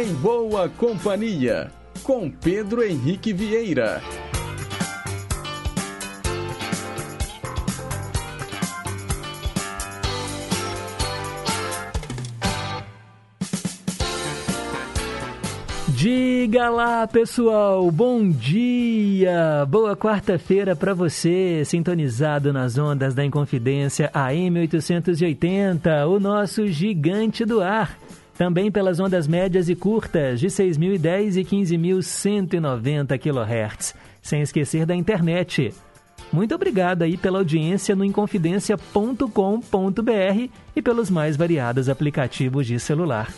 Em Boa Companhia, com Pedro Henrique Vieira. Diga lá, pessoal, bom dia! Boa quarta-feira para você, sintonizado nas ondas da Inconfidência AM 880, o nosso gigante do ar. Também pelas ondas médias e curtas de 6.010 e 15.190 kHz, sem esquecer da internet. Muito obrigado aí pela audiência no inconfidencia.com.br e pelos mais variados aplicativos de celular.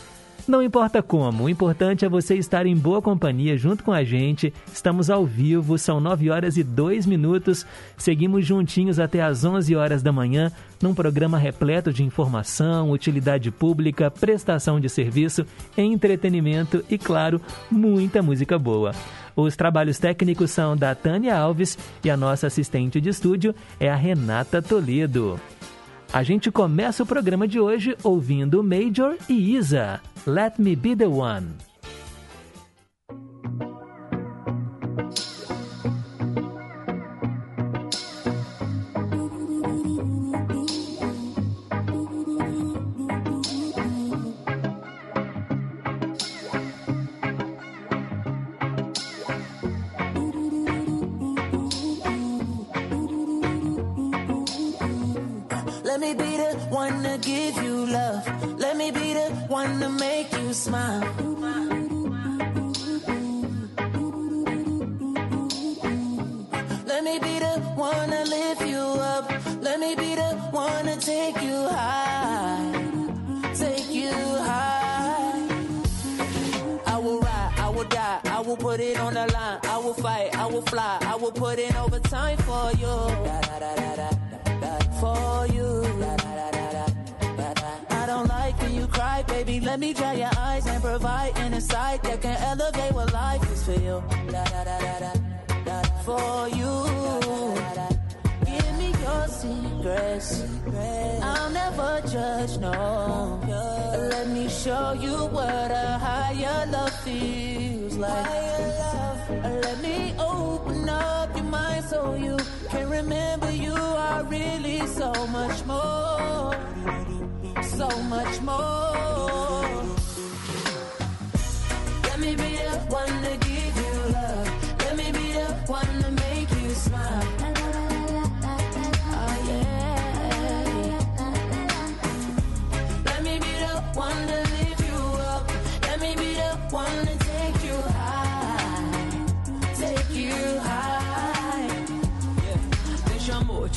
Não importa como, o importante é você estar em boa companhia junto com a gente. Estamos ao vivo, são 9 horas e 2 minutos. Seguimos juntinhos até às 11 horas da manhã, num programa repleto de informação, utilidade pública, prestação de serviço, entretenimento e, claro, muita música boa. Os trabalhos técnicos são da Tânia Alves e a nossa assistente de estúdio é a Renata Toledo. A gente começa o programa de hoje ouvindo Major e Isa. Let Me Be the One.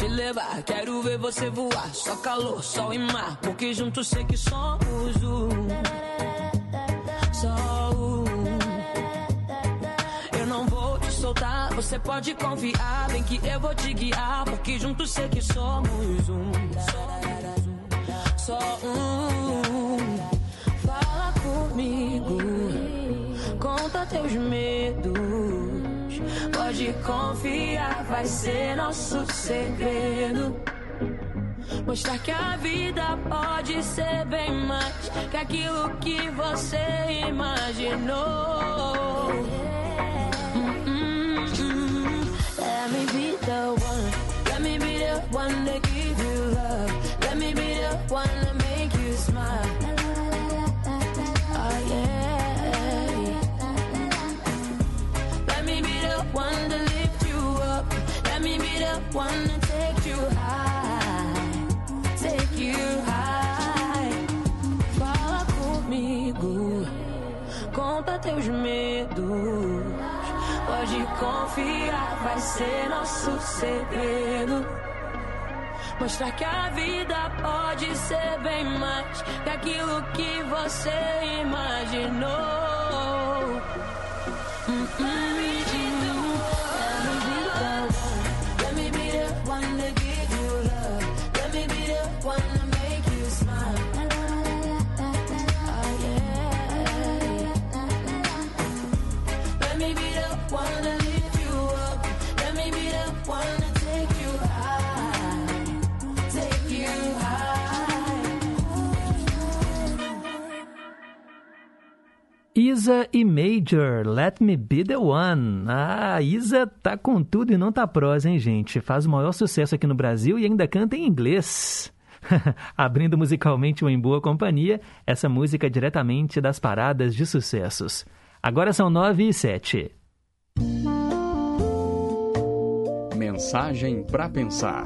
Te levar, quero ver você voar. Só calor, sol e mar, porque juntos sei que somos um. Só um. Eu não vou te soltar, você pode confiar. Bem que eu vou te guiar, porque juntos sei que somos um. Só um. Fala comigo, conta teus medos. Pode confiar, vai ser nosso segredo. Mostrar que a vida pode ser bem mais que aquilo que você imaginou. Let me be the one. Let me be the one to give you love. Let me be the one teus medos. Pode confiar, vai ser nosso segredo. Mostrar que a vida pode ser bem mais que aquilo que você imaginou. Isa e Major, Let Me Be The One. Ah, Isa tá com tudo e não tá prosa, hein, gente? Faz o maior sucesso aqui no Brasil e ainda canta em inglês. Abrindo musicalmente o Em Boa Companhia, essa música é diretamente das paradas de sucessos. Agora são nove e sete. Mensagem para pensar.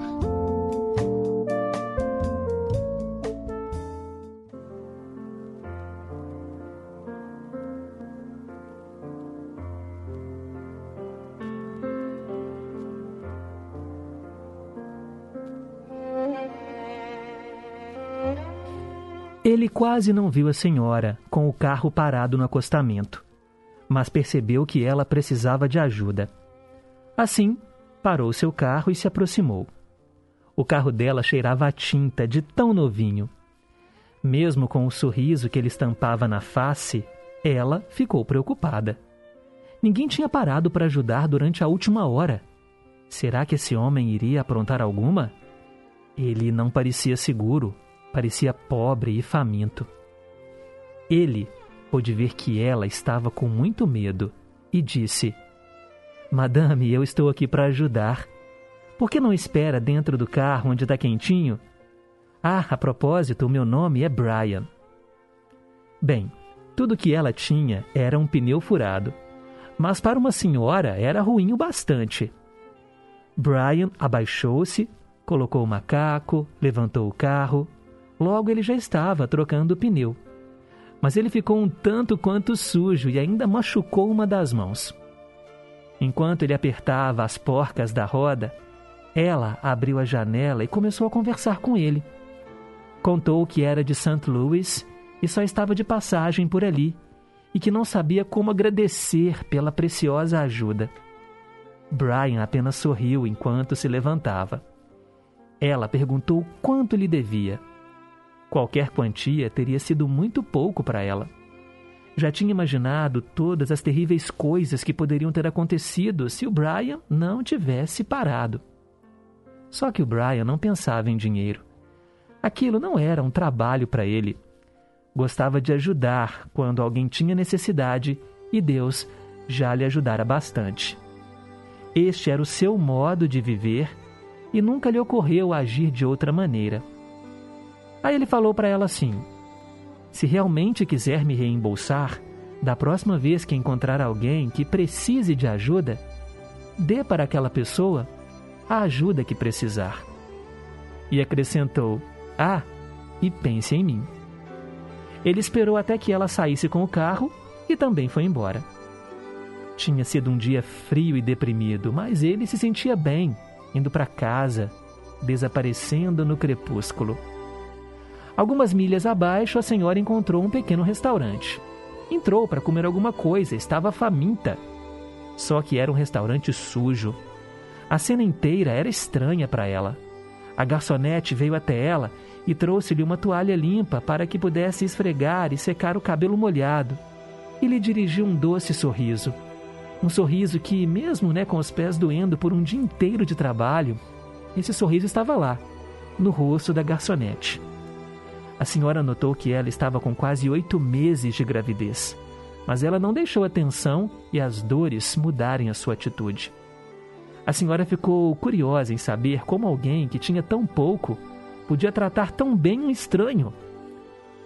Ele quase não viu a senhora com o carro parado no acostamento, mas percebeu que ela precisava de ajuda. Assim, parou seu carro e se aproximou. O carro dela cheirava a tinta de tão novinho. Mesmo com o sorriso que ele estampava na face, ela ficou preocupada. Ninguém tinha parado para ajudar durante a última hora. Será que esse homem iria aprontar alguma? Ele não parecia seguro parecia pobre e faminto. Ele pôde ver que ela estava com muito medo e disse: Madame, eu estou aqui para ajudar. Por que não espera dentro do carro onde está quentinho? Ah, a propósito, o meu nome é Brian. Bem, tudo que ela tinha era um pneu furado, mas para uma senhora era ruim o bastante. Brian abaixou-se, colocou o macaco, levantou o carro Logo ele já estava trocando o pneu. Mas ele ficou um tanto quanto sujo e ainda machucou uma das mãos. Enquanto ele apertava as porcas da roda, ela abriu a janela e começou a conversar com ele. Contou que era de St. Louis e só estava de passagem por ali e que não sabia como agradecer pela preciosa ajuda. Brian apenas sorriu enquanto se levantava. Ela perguntou quanto lhe devia. Qualquer quantia teria sido muito pouco para ela. Já tinha imaginado todas as terríveis coisas que poderiam ter acontecido se o Brian não tivesse parado. Só que o Brian não pensava em dinheiro. Aquilo não era um trabalho para ele. Gostava de ajudar quando alguém tinha necessidade e Deus já lhe ajudara bastante. Este era o seu modo de viver e nunca lhe ocorreu agir de outra maneira. Aí ele falou para ela assim: Se realmente quiser me reembolsar, da próxima vez que encontrar alguém que precise de ajuda, dê para aquela pessoa a ajuda que precisar. E acrescentou: Ah, e pense em mim. Ele esperou até que ela saísse com o carro e também foi embora. Tinha sido um dia frio e deprimido, mas ele se sentia bem, indo para casa, desaparecendo no crepúsculo. Algumas milhas abaixo, a senhora encontrou um pequeno restaurante. Entrou para comer alguma coisa, estava faminta. Só que era um restaurante sujo. A cena inteira era estranha para ela. A garçonete veio até ela e trouxe-lhe uma toalha limpa para que pudesse esfregar e secar o cabelo molhado. E lhe dirigiu um doce sorriso. Um sorriso que, mesmo né, com os pés doendo por um dia inteiro de trabalho, esse sorriso estava lá, no rosto da garçonete. A senhora notou que ela estava com quase oito meses de gravidez, mas ela não deixou a tensão e as dores mudarem a sua atitude. A senhora ficou curiosa em saber como alguém que tinha tão pouco podia tratar tão bem um estranho.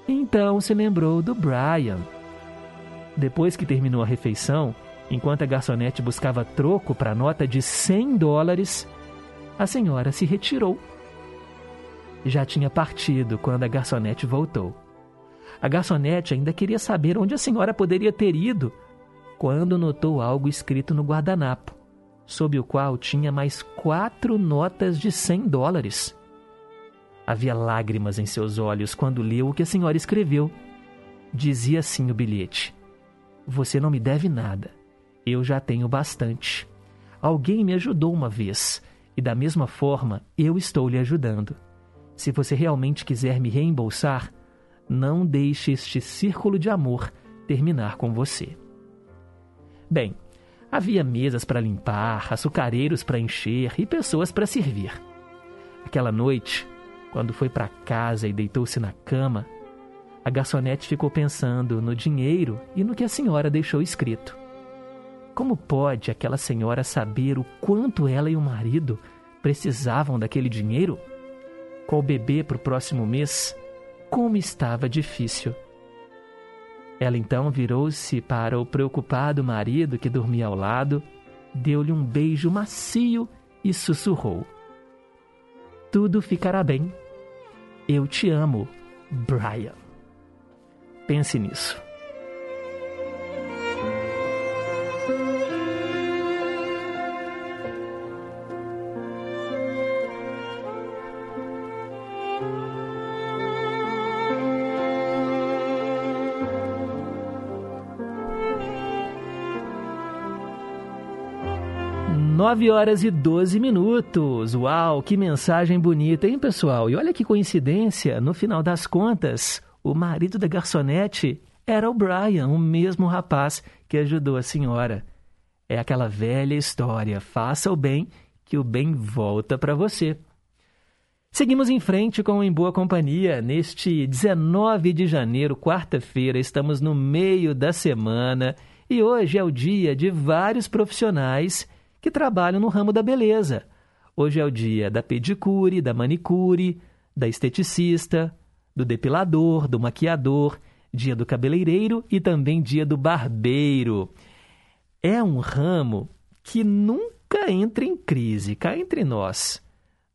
Então se lembrou do Brian. Depois que terminou a refeição, enquanto a garçonete buscava troco para a nota de 100 dólares, a senhora se retirou já tinha partido quando a garçonete voltou. A garçonete ainda queria saber onde a senhora poderia ter ido quando notou algo escrito no guardanapo, sob o qual tinha mais quatro notas de cem dólares. Havia lágrimas em seus olhos quando leu o que a senhora escreveu. Dizia assim o bilhete: Você não me deve nada. Eu já tenho bastante. Alguém me ajudou uma vez, e da mesma forma eu estou lhe ajudando. Se você realmente quiser me reembolsar, não deixe este círculo de amor terminar com você. Bem, havia mesas para limpar, açucareiros para encher e pessoas para servir. Aquela noite, quando foi para casa e deitou-se na cama, A garçonete ficou pensando no dinheiro e no que a senhora deixou escrito. Como pode aquela senhora saber o quanto ela e o marido precisavam daquele dinheiro? Com o bebê para o próximo mês, como estava difícil. Ela então virou-se para o preocupado marido que dormia ao lado, deu-lhe um beijo macio e sussurrou: Tudo ficará bem. Eu te amo, Brian. Pense nisso. Nove horas e 12 minutos. Uau, que mensagem bonita, hein, pessoal? E olha que coincidência, no final das contas, o marido da garçonete era o Brian, o mesmo rapaz que ajudou a senhora. É aquela velha história: faça o bem, que o bem volta para você. Seguimos em frente com Em Boa Companhia. Neste 19 de janeiro, quarta-feira, estamos no meio da semana e hoje é o dia de vários profissionais que trabalham no ramo da beleza. Hoje é o dia da pedicure, da manicure, da esteticista, do depilador, do maquiador, dia do cabeleireiro e também dia do barbeiro. É um ramo que nunca entra em crise, cá entre nós.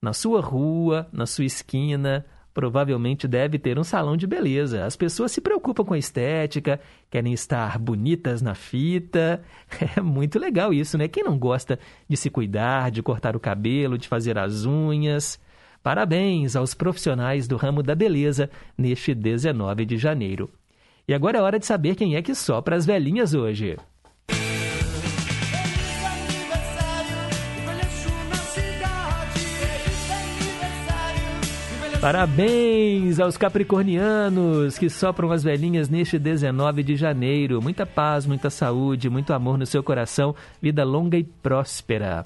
Na sua rua, na sua esquina, provavelmente deve ter um salão de beleza. As pessoas se preocupam com a estética, querem estar bonitas na fita. É muito legal isso, né? Quem não gosta de se cuidar, de cortar o cabelo, de fazer as unhas? Parabéns aos profissionais do ramo da beleza neste 19 de janeiro. E agora é hora de saber quem é que sopra as velhinhas hoje. Parabéns aos capricornianos que sopram as velhinhas neste 19 de janeiro. Muita paz, muita saúde, muito amor no seu coração, vida longa e próspera.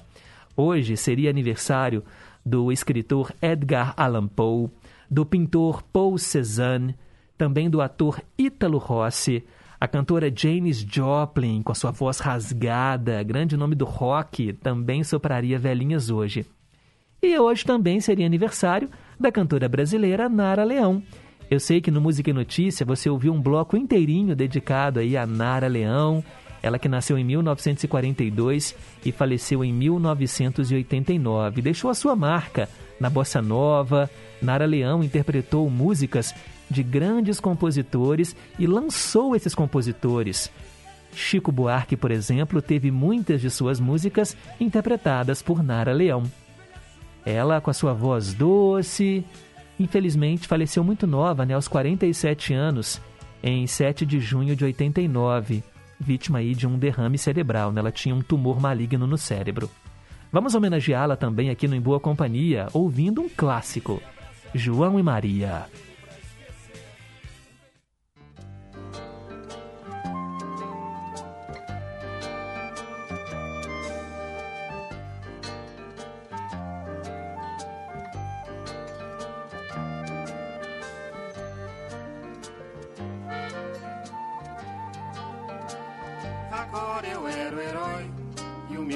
Hoje seria aniversário do escritor Edgar Allan Poe, do pintor Paul Cézanne, também do ator Ítalo Rossi, a cantora Janis Joplin, com sua voz rasgada, grande nome do rock, também sopraria velhinhas hoje. E hoje também seria aniversário da cantora brasileira Nara Leão. Eu sei que no Música e Notícia você ouviu um bloco inteirinho dedicado aí a Nara Leão, ela que nasceu em 1942 e faleceu em 1989. Deixou a sua marca na bossa nova. Nara Leão interpretou músicas de grandes compositores e lançou esses compositores. Chico Buarque, por exemplo, teve muitas de suas músicas interpretadas por Nara Leão. Ela, com a sua voz doce, infelizmente faleceu muito nova, né, aos 47 anos, em 7 de junho de 89, vítima aí de um derrame cerebral. Né? Ela tinha um tumor maligno no cérebro. Vamos homenageá-la também aqui no Em Boa Companhia, ouvindo um clássico, João e Maria.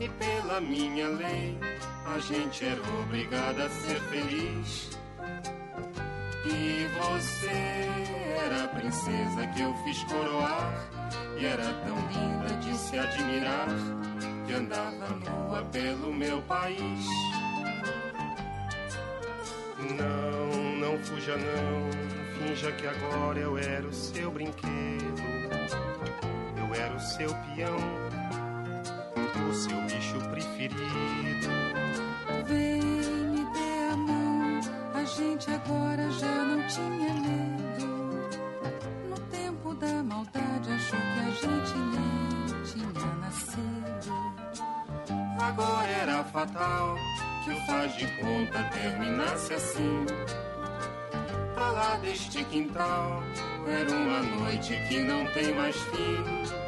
E pela minha lei, a gente era obrigada a ser feliz. E você era a princesa que eu fiz coroar, e era tão linda de se admirar que andava nua pelo meu país. Não, não fuja não, finja que agora eu era o seu brinquedo. Eu era o seu peão, o seu bicho preferido. Vem me dê a mão, a gente agora já não tinha medo. No tempo da maldade achou que a gente nem tinha nascido. Agora era fatal que o faz de conta terminasse assim. Pra lá deste quintal, era uma noite que não tem mais fim.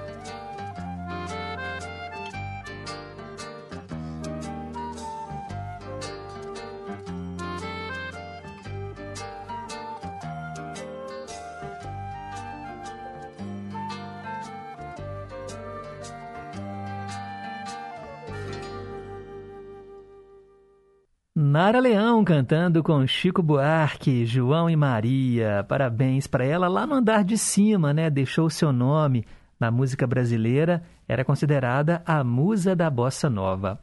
Nara Leão cantando com Chico Buarque, João e Maria. Parabéns para ela lá no andar de cima, né? Deixou seu nome na música brasileira, era considerada a musa da bossa nova.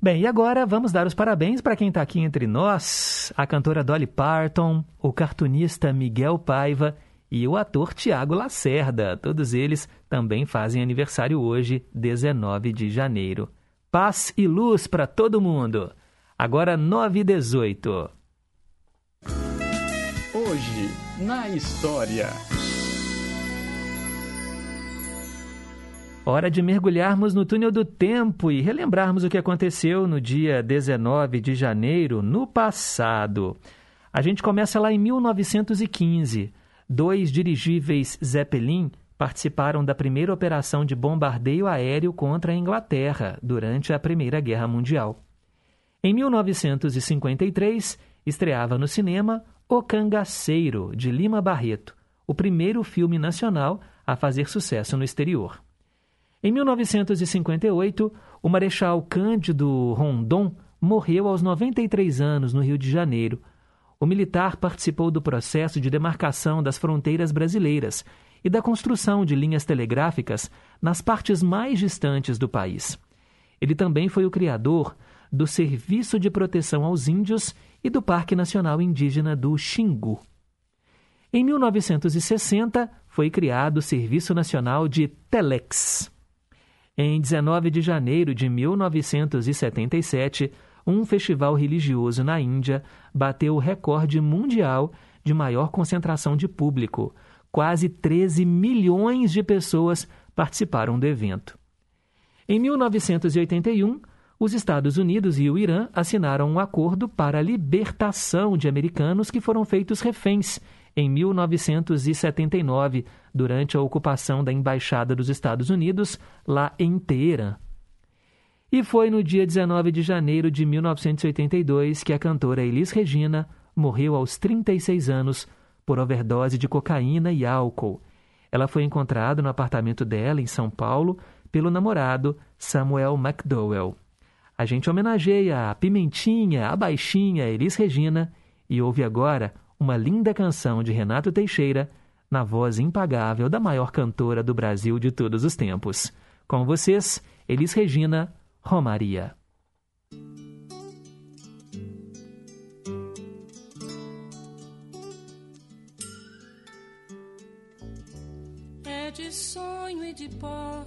Bem, e agora vamos dar os parabéns para quem está aqui entre nós: a cantora Dolly Parton, o cartunista Miguel Paiva e o ator Tiago Lacerda. Todos eles também fazem aniversário hoje, 19 de janeiro. Paz e luz para todo mundo! Agora 9 e 18. Hoje, na história. Hora de mergulharmos no túnel do tempo e relembrarmos o que aconteceu no dia 19 de janeiro, no passado. A gente começa lá em 1915. Dois dirigíveis Zeppelin participaram da primeira operação de bombardeio aéreo contra a Inglaterra durante a Primeira Guerra Mundial. Em 1953, estreava no cinema O Cangaceiro, de Lima Barreto, o primeiro filme nacional a fazer sucesso no exterior. Em 1958, o Marechal Cândido Rondon morreu aos 93 anos no Rio de Janeiro. O militar participou do processo de demarcação das fronteiras brasileiras e da construção de linhas telegráficas nas partes mais distantes do país. Ele também foi o criador do Serviço de Proteção aos Índios e do Parque Nacional Indígena do Xingu. Em 1960, foi criado o Serviço Nacional de Telex. Em 19 de janeiro de 1977, um festival religioso na Índia bateu o recorde mundial de maior concentração de público. Quase 13 milhões de pessoas participaram do evento. Em 1981, os Estados Unidos e o Irã assinaram um acordo para a libertação de americanos que foram feitos reféns em 1979, durante a ocupação da Embaixada dos Estados Unidos lá em Teherã. E foi no dia 19 de janeiro de 1982 que a cantora Elis Regina morreu aos 36 anos por overdose de cocaína e álcool. Ela foi encontrada no apartamento dela, em São Paulo, pelo namorado Samuel McDowell. A gente homenageia a Pimentinha, a Baixinha, Elis Regina e ouve agora uma linda canção de Renato Teixeira na voz impagável da maior cantora do Brasil de todos os tempos. Com vocês, Elis Regina, Romaria. É de sonho e de pó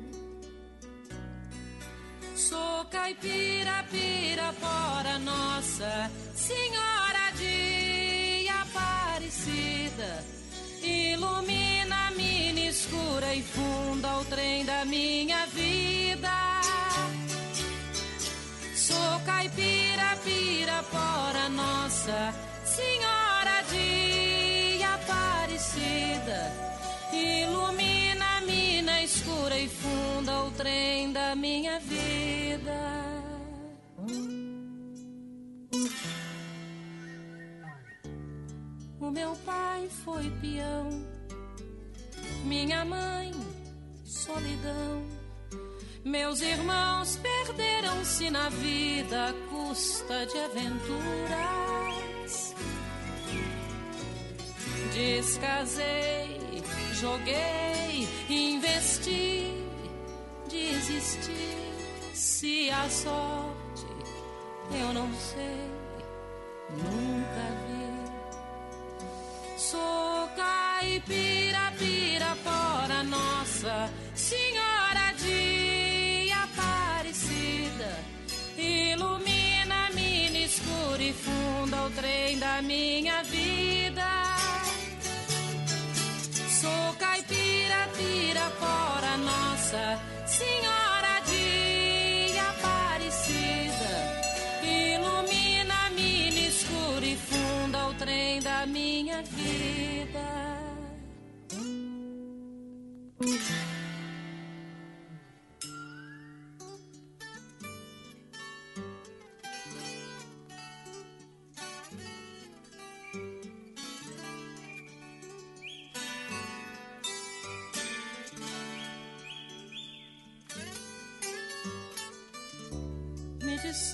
Sou caipira, pirapora, nossa Senhora de Aparecida. Ilumina a mina escura e funda o trem da minha vida. Sou caipira, pirapora, nossa Senhora de Aparecida. Funda o trem da minha vida. O meu pai foi peão, minha mãe, solidão. Meus irmãos perderam-se na vida à custa de aventuras. descasei, joguei, investi, desisti. Se a sorte eu não sei, nunca vi. Sou caipira, pira, fora nossa Senhora de Aparecida, ilumina, mina, escura e funda o trem da minha vida. Sou caipira, pira, fora nossa Senhora de Aparecida, ilumina, mina, escura e funda o trem da minha vida.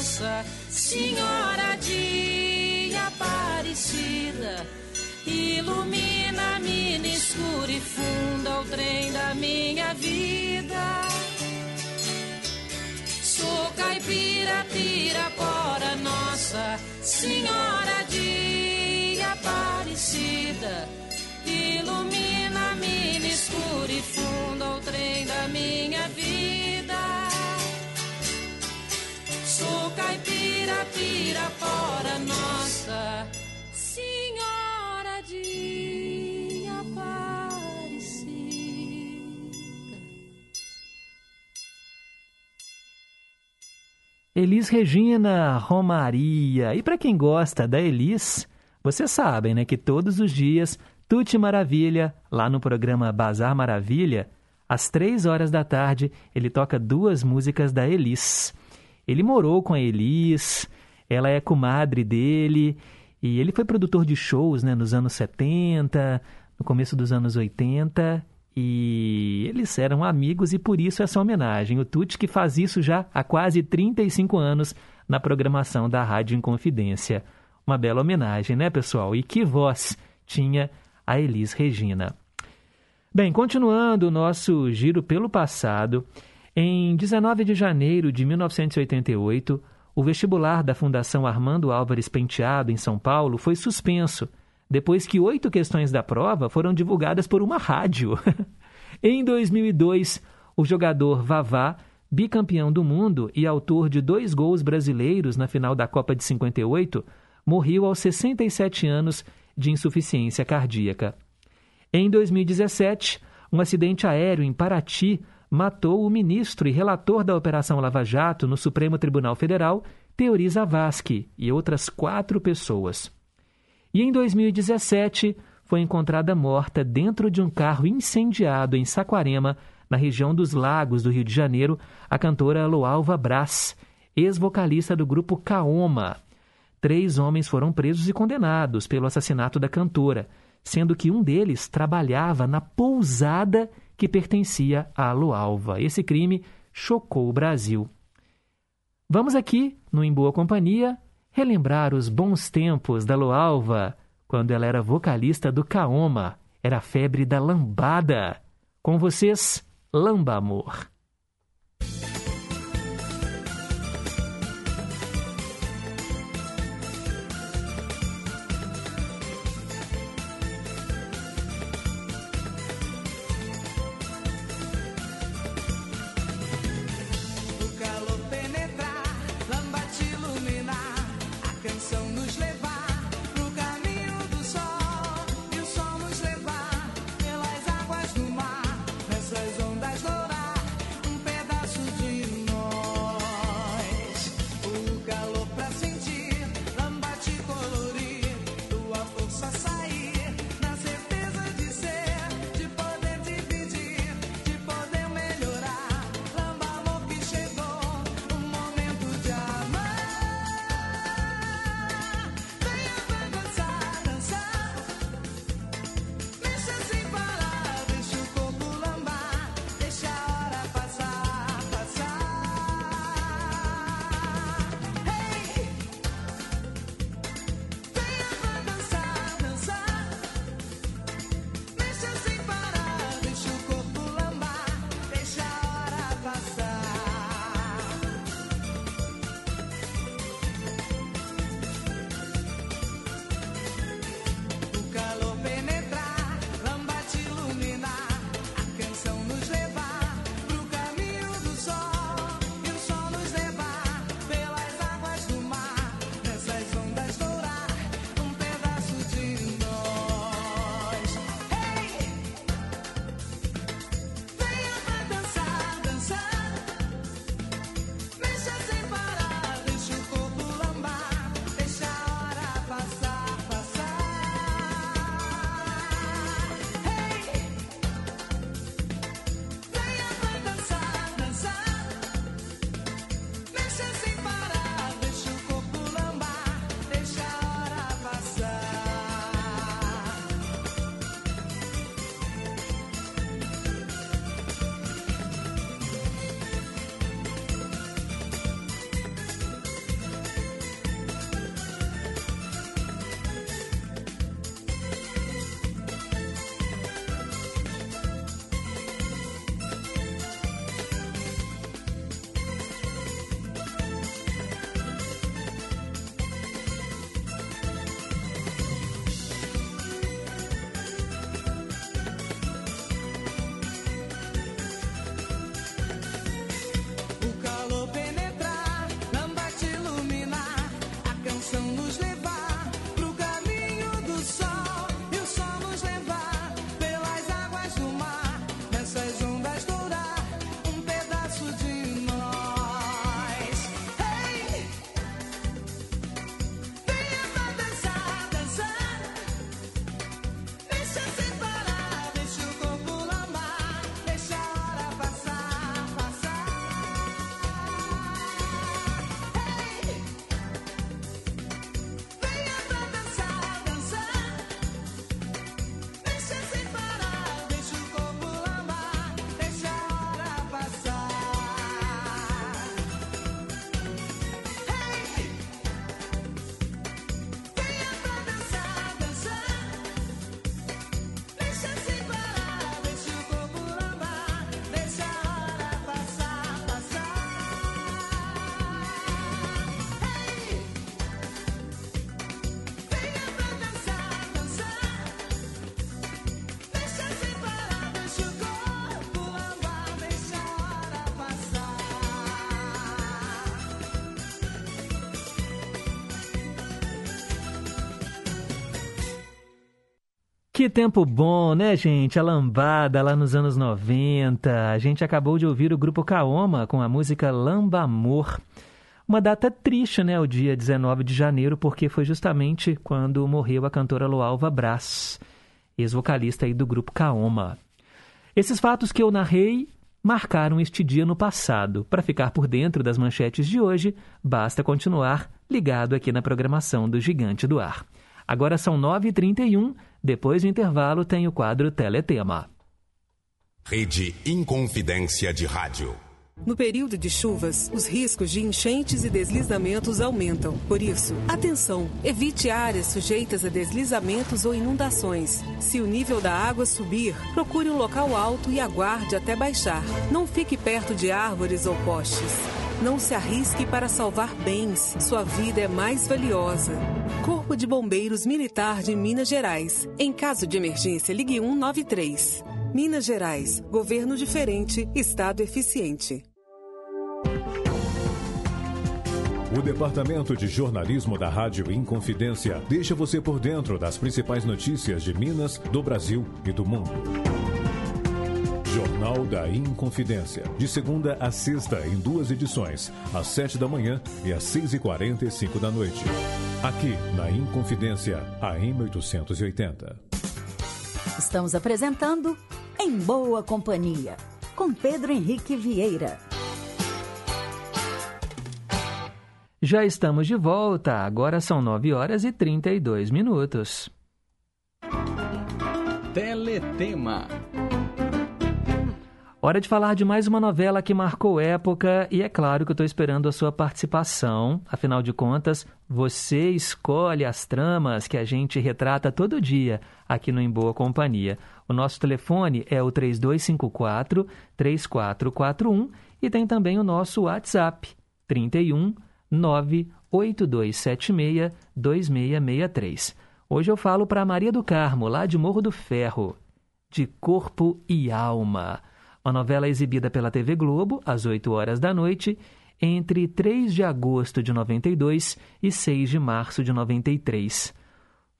nossa Senhora de Aparecida. Ilumina, mina, escura e funda o trem da minha vida. Sou caipira, pirapora, nossa Senhora de Aparecida. Ilumina, mina, escura e funda o trem da minha vida. Pirapora, nossa Senhora de. Elis Regina Romaria. E para quem gosta da Elis, vocês sabem, né, que todos os dias Tuti Maravilha, lá no programa Bazar Maravilha, às três horas da tarde, ele toca duas músicas da Elis. Ele morou com a Elis, ela é comadre dele, e ele foi produtor de shows né, nos anos 70, no começo dos anos 80, e eles eram amigos e por isso essa homenagem. O Tuti que faz isso já há quase 35 anos na programação da Rádio Inconfidência. Uma bela homenagem, né, pessoal? E que voz tinha a Elis Regina. Bem, continuando o nosso giro pelo passado, em 19 de janeiro de 1988, o vestibular da Fundação Armando Álvares Penteado, em São Paulo, foi suspenso, depois que oito questões da prova foram divulgadas por uma rádio. em 2002, o jogador Vavá, bicampeão do mundo e autor de dois gols brasileiros na final da Copa de 58, morreu aos 67 anos de insuficiência cardíaca. Em 2017, um acidente aéreo em Paraty matou o ministro e relator da Operação Lava Jato no Supremo Tribunal Federal, Teori Zavascki, e outras quatro pessoas. E em 2017, foi encontrada morta dentro de um carro incendiado em Saquarema, na região dos Lagos do Rio de Janeiro, a cantora Loalva Brás, ex-vocalista do grupo Kaoma. Três homens foram presos e condenados pelo assassinato da cantora, sendo que um deles trabalhava na pousada que pertencia a Loalva. Esse crime chocou o Brasil. Vamos aqui, no Em Boa Companhia, relembrar os bons tempos da Loalva, quando ela era vocalista do Kaoma, era a febre da lambada. Com vocês, Lamba Amor. Que tempo bom, né, gente? A lambada lá nos anos 90. A gente acabou de ouvir o grupo Kaoma com a música Lamba Amor. Uma data triste, né, o dia 19 de janeiro, porque foi justamente quando morreu a cantora Lualva Brás, ex-vocalista aí do grupo Kaoma. Esses fatos que eu narrei marcaram este dia no passado. Para ficar por dentro das manchetes de hoje, basta continuar ligado aqui na programação do Gigante do Ar. Agora são 9h31, depois do intervalo tem o quadro Teletema. Rede Inconfidência de Rádio. No período de chuvas, os riscos de enchentes e deslizamentos aumentam. Por isso, atenção! Evite áreas sujeitas a deslizamentos ou inundações. Se o nível da água subir, procure um local alto e aguarde até baixar. Não fique perto de árvores ou postes. Não se arrisque para salvar bens. Sua vida é mais valiosa. Corpo de Bombeiros Militar de Minas Gerais. Em caso de emergência, ligue 193. Minas Gerais. Governo diferente, Estado eficiente. O Departamento de Jornalismo da Rádio Inconfidência deixa você por dentro das principais notícias de Minas, do Brasil e do mundo. Jornal da Inconfidência. De segunda a sexta, em duas edições, às sete da manhã e às seis e quarenta e cinco da noite. Aqui, na Inconfidência, AM 880. Estamos apresentando Em Boa Companhia, com Pedro Henrique Vieira. Já estamos de volta, agora são 9 horas e 32 minutos. Teletema. Hora de falar de mais uma novela que marcou época e é claro que eu estou esperando a sua participação. Afinal de contas, você escolhe as tramas que a gente retrata todo dia aqui no Em Boa Companhia. O nosso telefone é o 3254-3441 e tem também o nosso WhatsApp, 31 98276 2663. Hoje eu falo para Maria do Carmo, lá de Morro do Ferro, de Corpo e Alma uma novela exibida pela TV Globo às 8 horas da noite entre 3 de agosto de 92 e 6 de março de 93.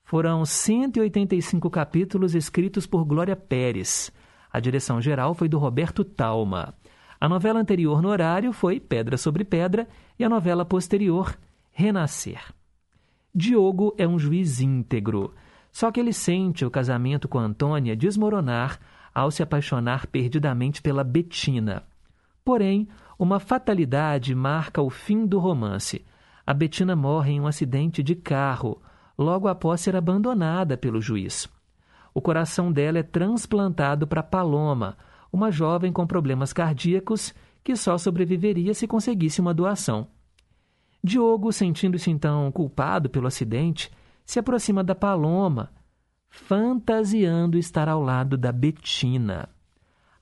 Foram 185 capítulos escritos por Glória Pérez. A direção geral foi do Roberto Talma. A novela anterior no horário foi Pedra sobre Pedra e a novela posterior, Renascer. Diogo é um juiz íntegro, só que ele sente o casamento com Antônia desmoronar ao se apaixonar perdidamente pela Betina. Porém, uma fatalidade marca o fim do romance. A Betina morre em um acidente de carro, logo após ser abandonada pelo juiz. O coração dela é transplantado para Paloma, uma jovem com problemas cardíacos que só sobreviveria se conseguisse uma doação. Diogo, sentindo-se então culpado pelo acidente, se aproxima da Paloma fantasiando estar ao lado da Betina.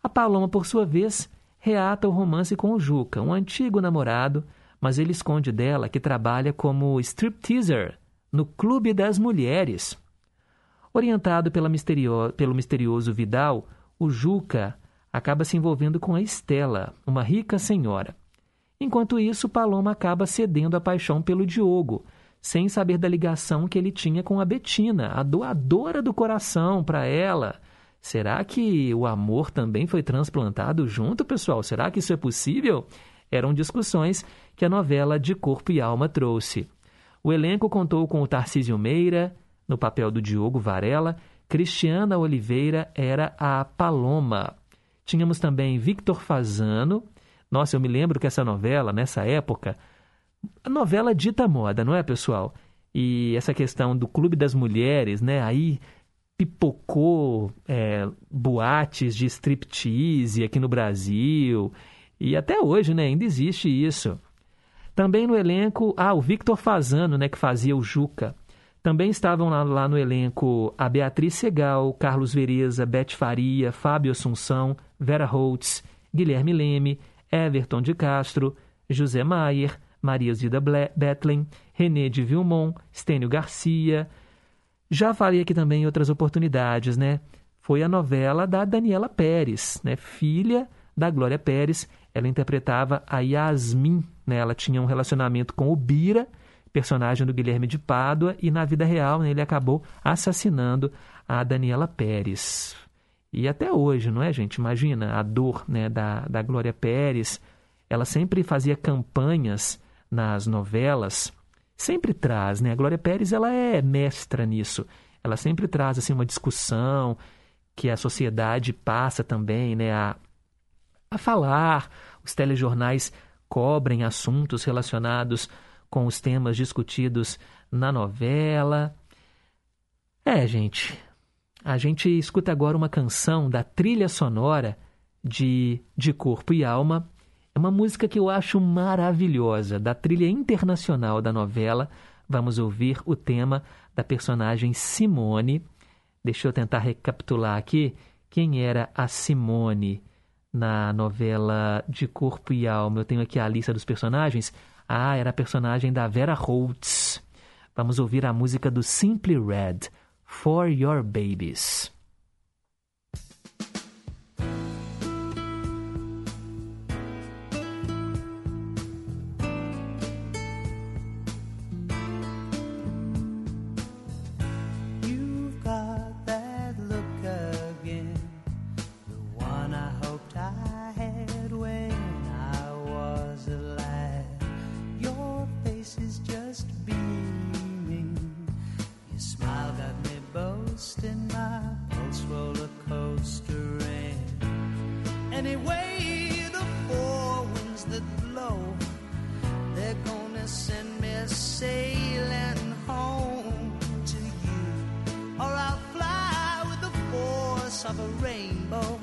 A Paloma, por sua vez, reata o romance com o Juca, um antigo namorado, mas ele esconde dela que trabalha como stripteaser no Clube das Mulheres. Orientado pela misterio... pelo misterioso Vidal, o Juca acaba se envolvendo com a Estela, uma rica senhora. Enquanto isso, Paloma acaba cedendo a paixão pelo Diogo, sem saber da ligação que ele tinha com a Betina, a doadora do coração para ela. Será que o amor também foi transplantado junto, pessoal? Será que isso é possível? Eram discussões que a novela De Corpo e Alma trouxe. O elenco contou com o Tarcísio Meira, no papel do Diogo Varela, Cristiana Oliveira era a Paloma. Tínhamos também Victor Fazano. Nossa, eu me lembro que essa novela, nessa época, a novela dita moda, não é, pessoal? E essa questão do Clube das Mulheres, né? Aí pipocou é, boates de striptease aqui no Brasil. E até hoje, né? Ainda existe isso. Também no elenco, ah, o Victor Fazano, né? Que fazia o Juca. Também estavam lá, lá no elenco a Beatriz Segal, Carlos Vereza, Beth Faria, Fábio Assunção, Vera Holtz, Guilherme Leme, Everton de Castro, José Maier, Maria Zilda Bethlen, René de Vilmon, Stênio Garcia. Já falei aqui também em outras oportunidades, né? Foi a novela da Daniela Pérez, né? filha da Glória Pérez. Ela interpretava a Yasmin, né? Ela tinha um relacionamento com o Bira, personagem do Guilherme de Pádua, e na vida real né? ele acabou assassinando a Daniela Pérez. E até hoje, não é, gente? Imagina a dor né, da, da Glória Pérez. Ela sempre fazia campanhas nas novelas sempre traz, né? A Glória Pérez, ela é mestra nisso. Ela sempre traz, assim, uma discussão que a sociedade passa também, né? A, a falar, os telejornais cobrem assuntos relacionados com os temas discutidos na novela. É, gente, a gente escuta agora uma canção da trilha sonora de De Corpo e Alma, é uma música que eu acho maravilhosa, da trilha internacional da novela. Vamos ouvir o tema da personagem Simone. Deixa eu tentar recapitular aqui quem era a Simone na novela De Corpo e Alma. Eu tenho aqui a lista dos personagens. Ah, era a personagem da Vera Holtz. Vamos ouvir a música do Simply Red, For Your Babies. sailing home to you, or I'll fly with the force of a rainbow.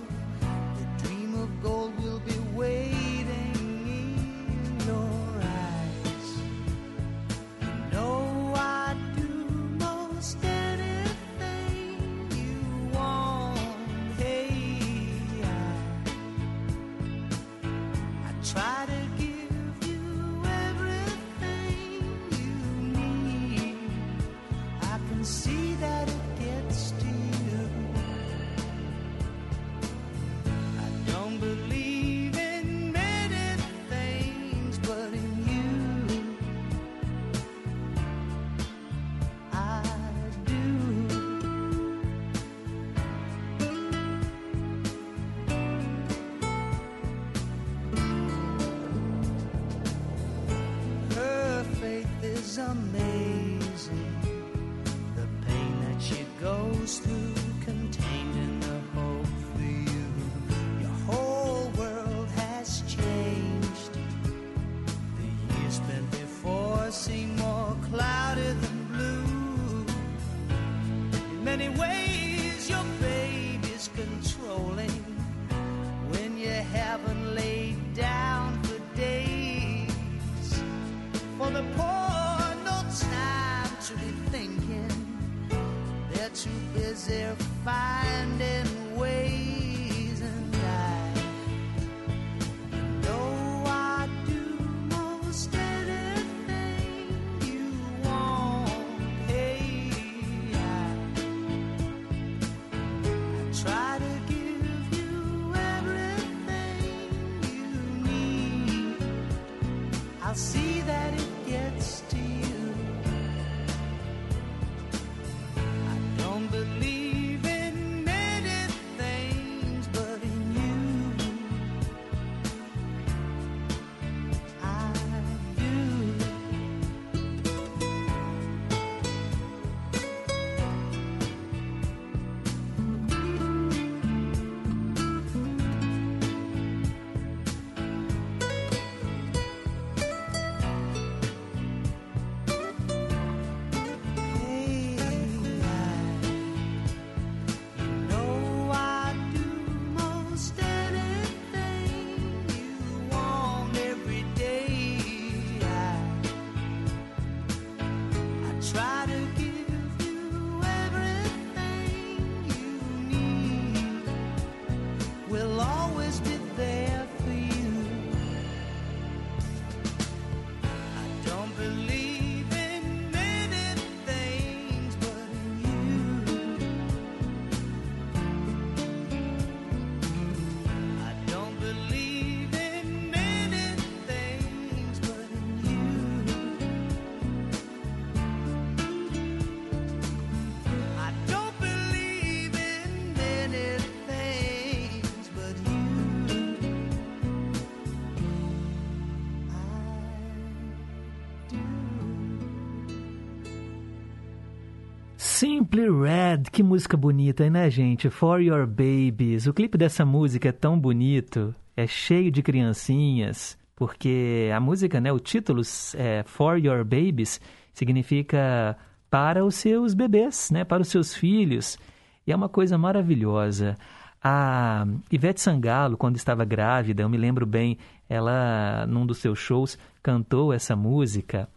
Simply Red, que música bonita, né, gente? For Your Babies. O clipe dessa música é tão bonito, é cheio de criancinhas, porque a música, né, o título é For Your Babies, significa para os seus bebês, né, para os seus filhos. E é uma coisa maravilhosa. A Ivete Sangalo, quando estava grávida, eu me lembro bem, ela, num dos seus shows, cantou essa música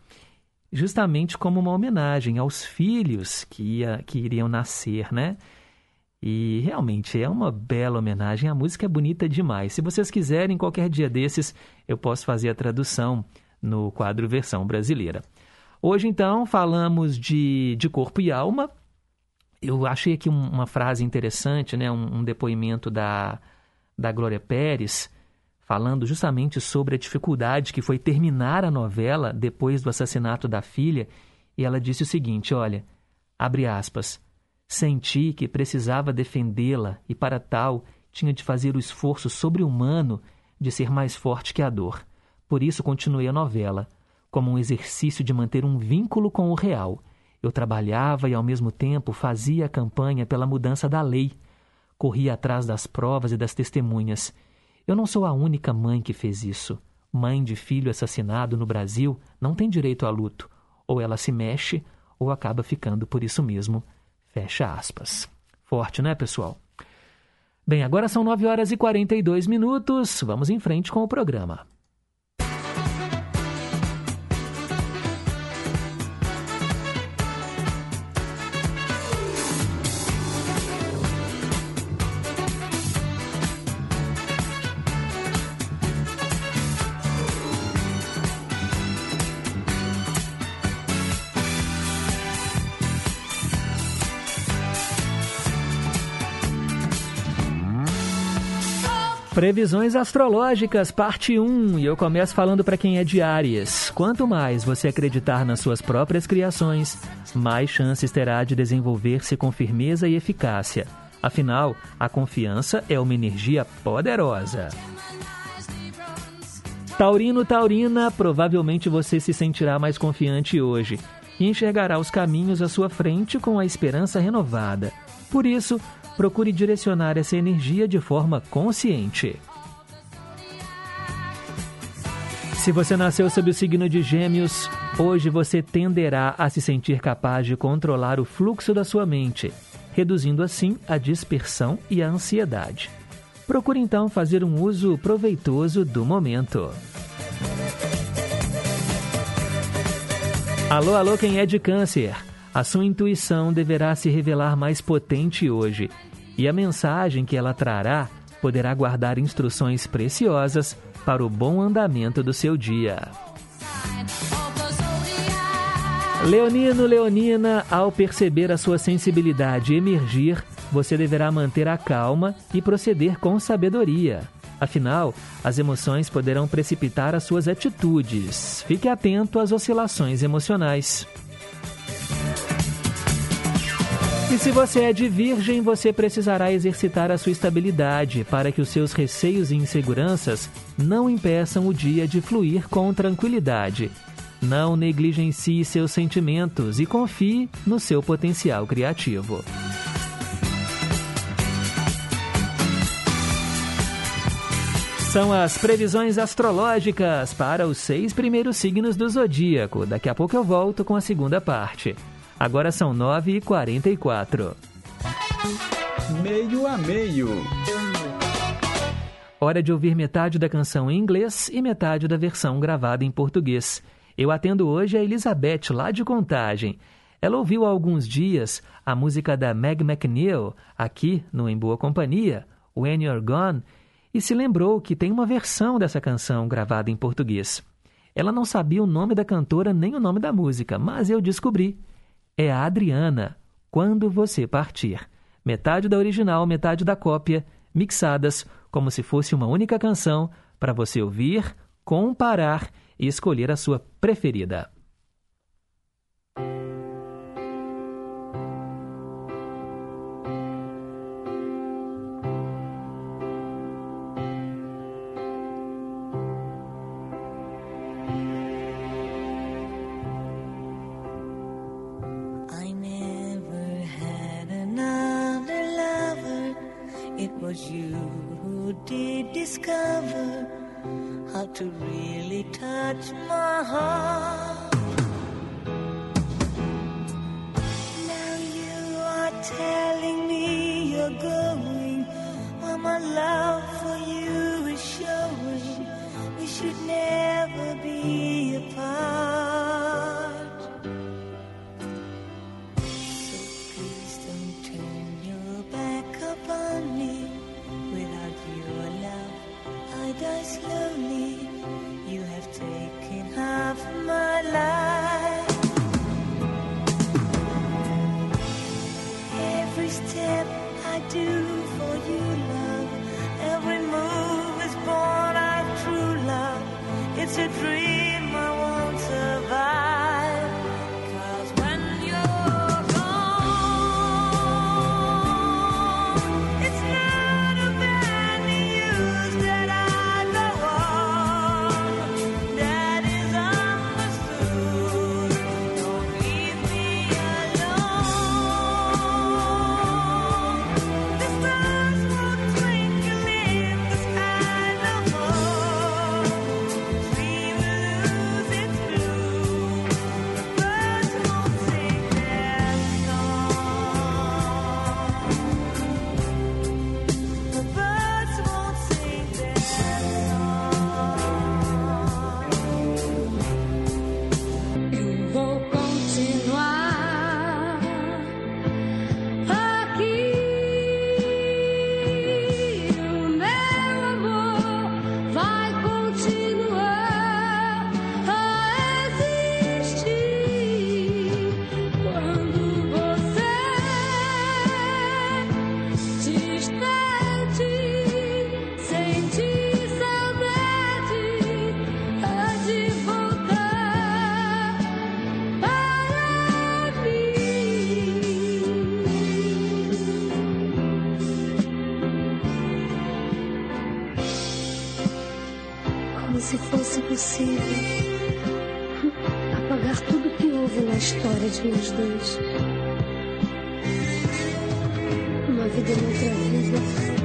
justamente como uma homenagem aos filhos que, ia, que iriam nascer, né? E realmente é uma bela homenagem. A música é bonita demais. Se vocês quiserem, qualquer dia desses, eu posso fazer a tradução no quadro Versão Brasileira. Hoje, então, falamos de, de corpo e alma. Eu achei aqui uma frase interessante, né? um, um depoimento da, da Glória Pérez, falando justamente sobre a dificuldade que foi terminar a novela depois do assassinato da filha, e ela disse o seguinte: olha, abre aspas, senti que precisava defendê-la e para tal tinha de fazer o esforço sobre-humano de ser mais forte que a dor. Por isso continuei a novela, como um exercício de manter um vínculo com o real. Eu trabalhava e ao mesmo tempo fazia a campanha pela mudança da lei. Corria atrás das provas e das testemunhas eu não sou a única mãe que fez isso. Mãe de filho assassinado no Brasil não tem direito a luto. Ou ela se mexe, ou acaba ficando por isso mesmo. Fecha aspas. Forte, né, pessoal? Bem, agora são 9 horas e 42 minutos. Vamos em frente com o programa. Previsões astrológicas, parte 1. E eu começo falando para quem é de Áries. Quanto mais você acreditar nas suas próprias criações, mais chances terá de desenvolver-se com firmeza e eficácia. Afinal, a confiança é uma energia poderosa. Taurino, Taurina, provavelmente você se sentirá mais confiante hoje e enxergará os caminhos à sua frente com a esperança renovada. Por isso, procure direcionar essa energia de forma consciente. Se você nasceu sob o signo de Gêmeos, hoje você tenderá a se sentir capaz de controlar o fluxo da sua mente, reduzindo assim a dispersão e a ansiedade. Procure então fazer um uso proveitoso do momento. Alô, alô, quem é de Câncer? A sua intuição deverá se revelar mais potente hoje e a mensagem que ela trará poderá guardar instruções preciosas para o bom andamento do seu dia. Leonino, Leonina, ao perceber a sua sensibilidade emergir, você deverá manter a calma e proceder com sabedoria. Afinal, as emoções poderão precipitar as suas atitudes. Fique atento às oscilações emocionais. E se você é de virgem, você precisará exercitar a sua estabilidade para que os seus receios e inseguranças não impeçam o dia de fluir com tranquilidade. Não negligencie seus sentimentos e confie no seu potencial criativo. São as previsões astrológicas para os seis primeiros signos do zodíaco. Daqui a pouco eu volto com a segunda parte. Agora são 9h44. Meio a meio. Hora de ouvir metade da canção em inglês e metade da versão gravada em português. Eu atendo hoje a Elizabeth, lá de Contagem. Ela ouviu há alguns dias a música da Meg McNeil, aqui no Em Boa Companhia, When You're Gone, e se lembrou que tem uma versão dessa canção gravada em português. Ela não sabia o nome da cantora nem o nome da música, mas eu descobri é a Adriana, Quando Você Partir. Metade da original, metade da cópia, mixadas como se fosse uma única canção para você ouvir, comparar e escolher a sua preferida. 'Twas you who did discover how to really touch my heart. Now you are telling me you're going, while my love for you is showing. We should never be apart. to dream. Possível apagar tudo que houve na história de nós dois. Uma vida em outra vida,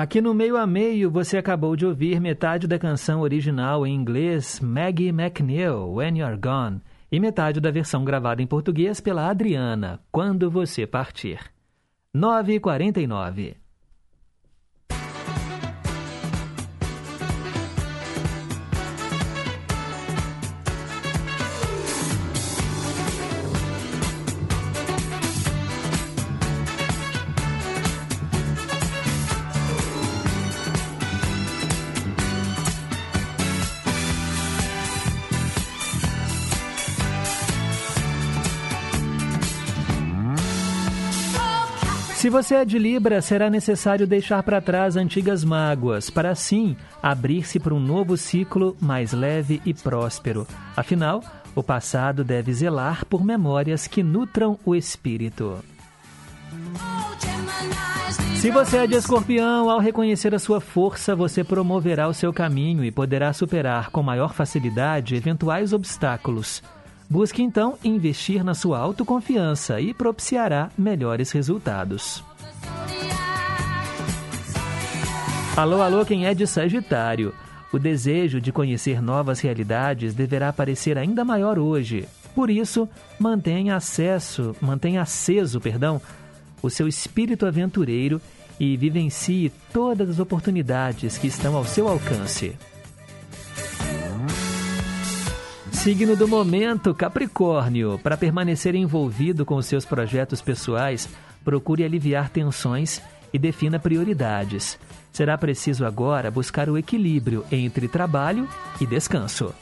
Aqui no meio a meio você acabou de ouvir metade da canção original em inglês Maggie McNeil, When You're Gone, e metade da versão gravada em português pela Adriana, Quando Você Partir. 9h49. Se você é de Libra, será necessário deixar para trás antigas mágoas, para assim abrir-se para um novo ciclo mais leve e próspero. Afinal, o passado deve zelar por memórias que nutram o espírito. Se você é de escorpião, ao reconhecer a sua força, você promoverá o seu caminho e poderá superar com maior facilidade eventuais obstáculos. Busque então investir na sua autoconfiança e propiciará melhores resultados. Alô, alô, quem é de Sagitário? O desejo de conhecer novas realidades deverá parecer ainda maior hoje. Por isso, mantenha acesso, mantenha aceso, perdão, o seu espírito aventureiro e vivencie todas as oportunidades que estão ao seu alcance. Signo do momento, Capricórnio. Para permanecer envolvido com seus projetos pessoais, procure aliviar tensões e defina prioridades. Será preciso agora buscar o equilíbrio entre trabalho e descanso.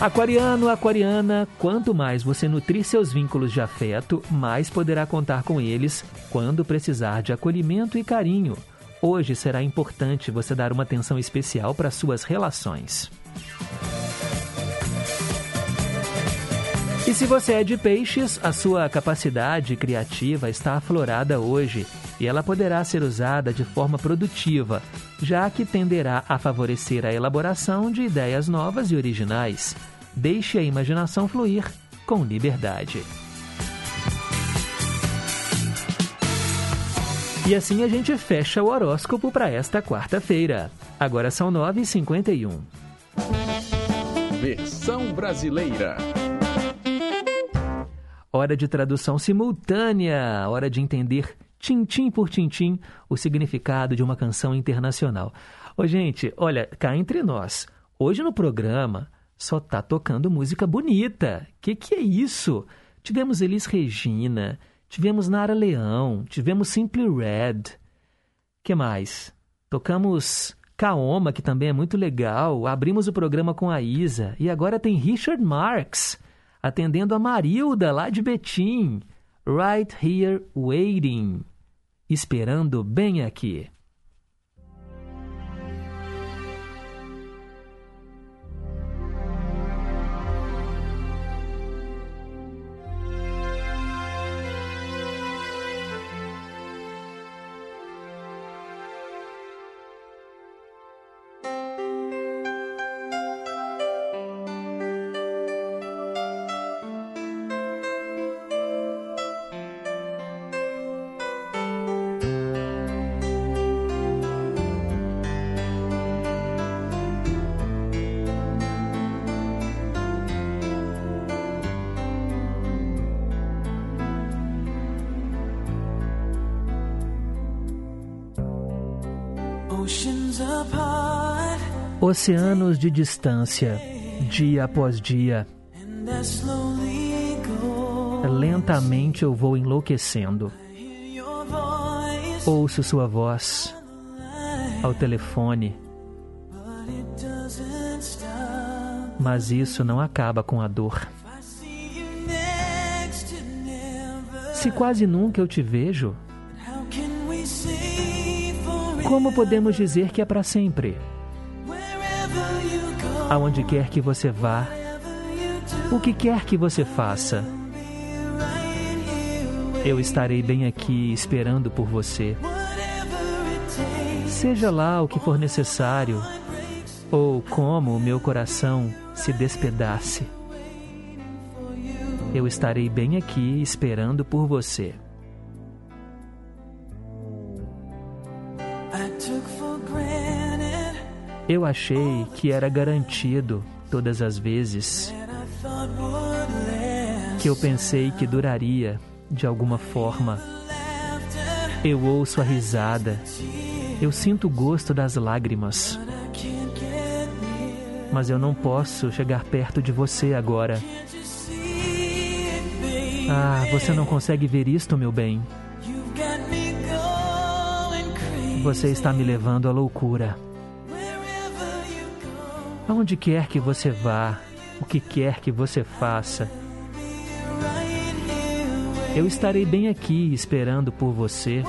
Aquariano, aquariana, quanto mais você nutrir seus vínculos de afeto, mais poderá contar com eles quando precisar de acolhimento e carinho. Hoje será importante você dar uma atenção especial para suas relações. E se você é de peixes, a sua capacidade criativa está aflorada hoje e ela poderá ser usada de forma produtiva, já que tenderá a favorecer a elaboração de ideias novas e originais. Deixe a imaginação fluir com liberdade. E assim a gente fecha o horóscopo para esta quarta-feira. Agora são 9h51. Versão brasileira. Hora de tradução simultânea, hora de entender tintim por tintim o significado de uma canção internacional. Ô, gente, olha, cá entre nós, hoje no programa só tá tocando música bonita. Que que é isso? Tivemos Elis Regina, tivemos Nara Leão, tivemos Simply Red. Que mais? Tocamos Kaoma, que também é muito legal. Abrimos o programa com a Isa e agora tem Richard Marx atendendo a Marilda lá de Betim. Right here waiting. Esperando bem aqui. Oceanos de distância, dia após dia. Lentamente eu vou enlouquecendo. Ouço sua voz ao telefone, mas isso não acaba com a dor. Se quase nunca eu te vejo, como podemos dizer que é para sempre? Aonde quer que você vá, o que quer que você faça, eu estarei bem aqui esperando por você. Seja lá o que for necessário, ou como o meu coração se despedace, eu estarei bem aqui esperando por você. Eu achei que era garantido todas as vezes que eu pensei que duraria de alguma forma. Eu ouço a risada, eu sinto o gosto das lágrimas, mas eu não posso chegar perto de você agora. Ah, você não consegue ver isto, meu bem. Você está me levando à loucura. Aonde quer que você vá, o que quer que você faça, eu estarei bem aqui esperando por você.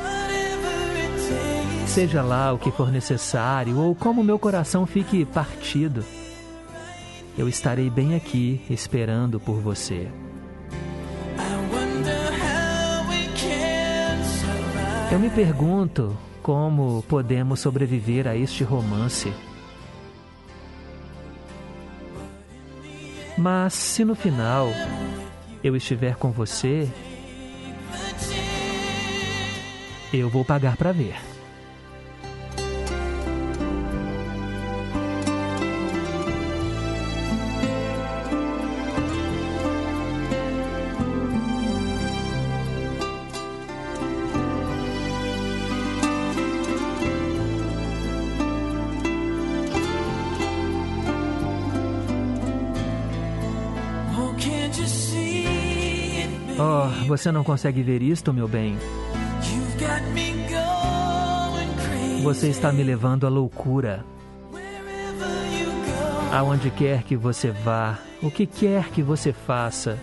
Seja lá o que for necessário ou como meu coração fique partido, eu estarei bem aqui esperando por você. Eu me pergunto como podemos sobreviver a este romance. Mas se no final eu estiver com você, eu vou pagar para ver. Você não consegue ver isto, meu bem? Você está me levando à loucura. Aonde quer que você vá, o que quer que você faça,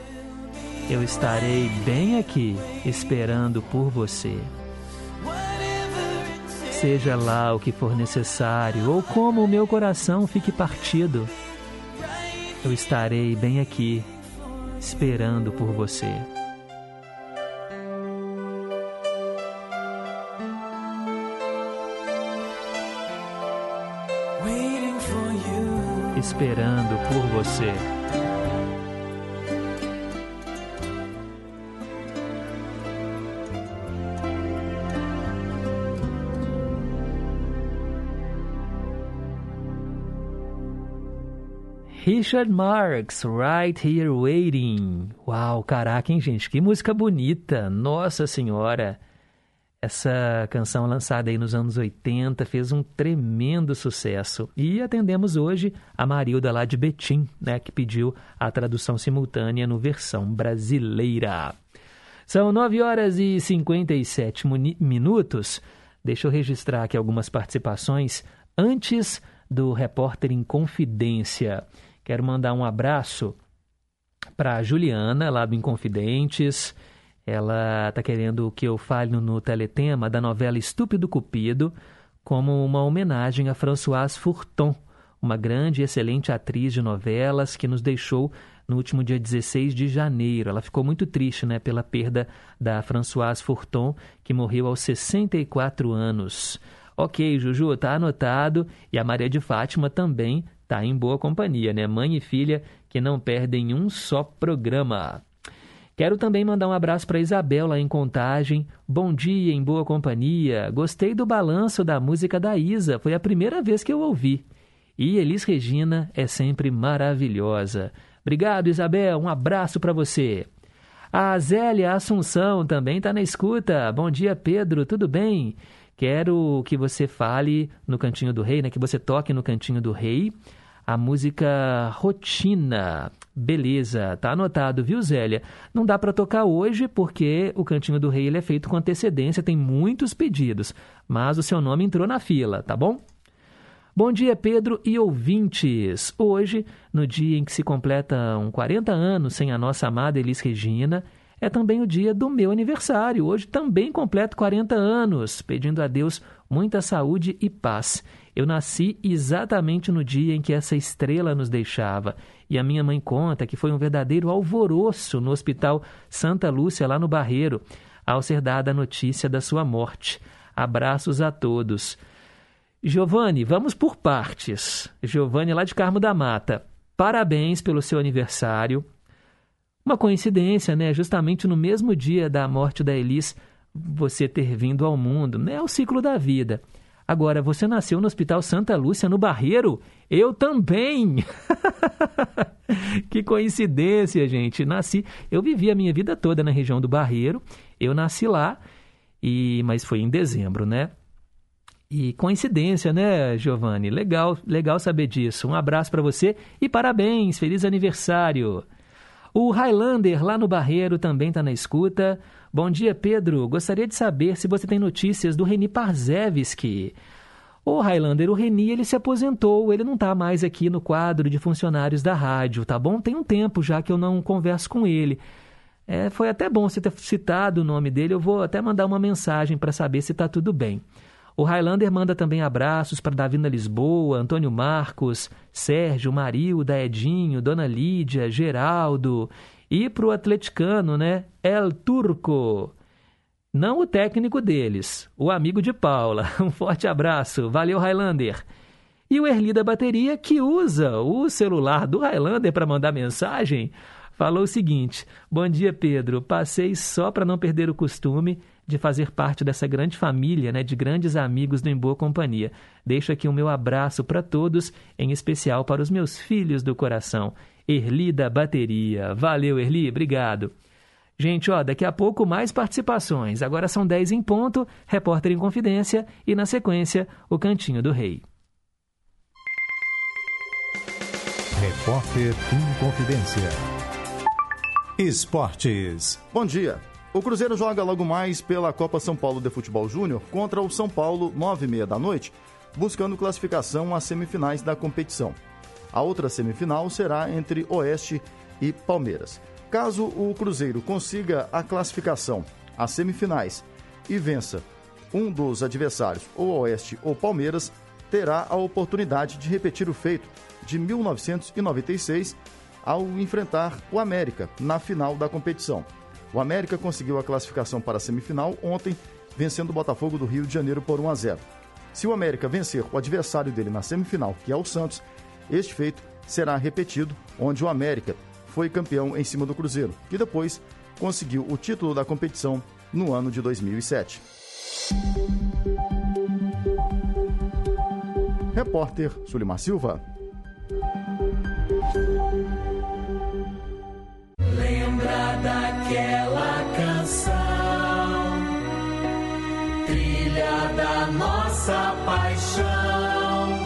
eu estarei bem aqui esperando por você. Seja lá o que for necessário ou como o meu coração fique partido, eu estarei bem aqui esperando por você. Esperando por você. Richard Marx, Right Here Waiting. Uau, caraca, hein, gente? Que música bonita! Nossa Senhora! Essa canção lançada aí nos anos 80 fez um tremendo sucesso. E atendemos hoje a Marilda lá de Betim, né, que pediu a tradução simultânea no versão brasileira. São 9 horas e 57 muni- minutos. Deixa eu registrar aqui algumas participações antes do repórter em confidência. Quero mandar um abraço para Juliana, lá do Inconfidentes. Ela está querendo que eu fale no, teletema da novela Estúpido Cupido como uma homenagem a Françoise Fourton, uma grande e excelente atriz de novelas que nos deixou no último dia 16 de janeiro. Ela ficou muito triste né, pela perda da Françoise Fourton, que morreu aos 64 anos. Ok, Juju, tá anotado. E a Maria de Fátima também tá em boa companhia, né? Mãe e filha que não perdem um só programa. Quero também mandar um abraço para Isabel lá em Contagem. Bom dia, em boa companhia. Gostei do balanço da música da Isa. Foi a primeira vez que eu ouvi. E Elis Regina é sempre maravilhosa. Obrigado, Isabel. Um abraço para você. A Zélia Assunção também está na escuta. Bom dia, Pedro. Tudo bem? Quero que você fale no Cantinho do Rei, né? Que você toque no Cantinho do Rei a música Rotina. Beleza, tá anotado, viu, Zélia? Não dá para tocar hoje porque o Cantinho do Rei ele é feito com antecedência, tem muitos pedidos, mas o seu nome entrou na fila, tá bom? Bom dia, Pedro e ouvintes! Hoje, no dia em que se completam 40 anos sem a nossa amada Elis Regina, é também o dia do meu aniversário. Hoje também completo 40 anos, pedindo a Deus muita saúde e paz. Eu nasci exatamente no dia em que essa estrela nos deixava. E a minha mãe conta que foi um verdadeiro alvoroço no Hospital Santa Lúcia, lá no Barreiro, ao ser dada a notícia da sua morte. Abraços a todos. Giovanni, vamos por partes. Giovanni, lá de Carmo da Mata, parabéns pelo seu aniversário. Uma coincidência, né? Justamente no mesmo dia da morte da Elis, você ter vindo ao mundo, né? É o ciclo da vida. Agora, você nasceu no Hospital Santa Lúcia, no Barreiro? Eu também! que coincidência, gente. Nasci, eu vivi a minha vida toda na região do Barreiro. Eu nasci lá, e mas foi em dezembro, né? E coincidência, né, Giovanni? Legal, legal saber disso. Um abraço para você e parabéns, feliz aniversário. O Highlander lá no Barreiro também está na escuta. Bom dia, Pedro. Gostaria de saber se você tem notícias do Reni Parzevski. Ô, Highlander, o Reni ele se aposentou, ele não está mais aqui no quadro de funcionários da rádio, tá bom? Tem um tempo já que eu não converso com ele. É, foi até bom você ter citado o nome dele, eu vou até mandar uma mensagem para saber se está tudo bem. O Highlander manda também abraços para Davina Lisboa, Antônio Marcos, Sérgio, Marilda, Edinho, Dona Lídia, Geraldo e para o atleticano, né? El Turco. Não o técnico deles, o amigo de Paula. Um forte abraço. Valeu, Highlander. E o Erli da bateria, que usa o celular do Highlander para mandar mensagem, falou o seguinte: Bom dia, Pedro. Passei só para não perder o costume de fazer parte dessa grande família, né, de grandes amigos do Em Boa Companhia. Deixo aqui o meu abraço para todos, em especial para os meus filhos do coração. Erli da bateria. Valeu, Erli. Obrigado. Gente, ó, daqui a pouco mais participações. Agora são 10 em ponto, repórter em confidência e na sequência, o Cantinho do Rei. Repórter em Confidência. Esportes. Bom dia. O Cruzeiro joga logo mais pela Copa São Paulo de Futebol Júnior contra o São Paulo, nove e meia da noite, buscando classificação às semifinais da competição. A outra semifinal será entre Oeste e Palmeiras. Caso o Cruzeiro consiga a classificação às semifinais e vença um dos adversários, ou Oeste ou Palmeiras, terá a oportunidade de repetir o feito de 1996 ao enfrentar o América na final da competição. O América conseguiu a classificação para a semifinal ontem, vencendo o Botafogo do Rio de Janeiro por 1 a 0. Se o América vencer o adversário dele na semifinal, que é o Santos, este feito será repetido, onde o América foi campeão em cima do Cruzeiro, que depois conseguiu o título da competição no ano de 2007. Repórter Sulimar Silva. Lembra daquela canção, trilha da nossa paixão.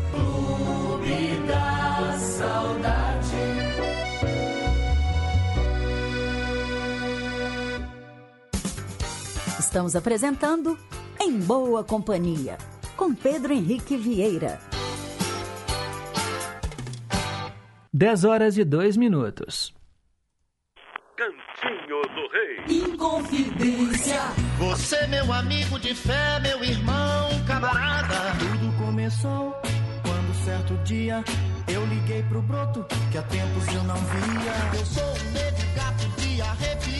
Estamos apresentando Em Boa Companhia, com Pedro Henrique Vieira. 10 horas e 2 minutos. Cantinho do Rei. Inconfidência. Você, meu amigo de fé, meu irmão, camarada. Tudo começou quando certo dia eu liguei pro broto que há tempos eu não via. Eu sou um negro gato de arrepia.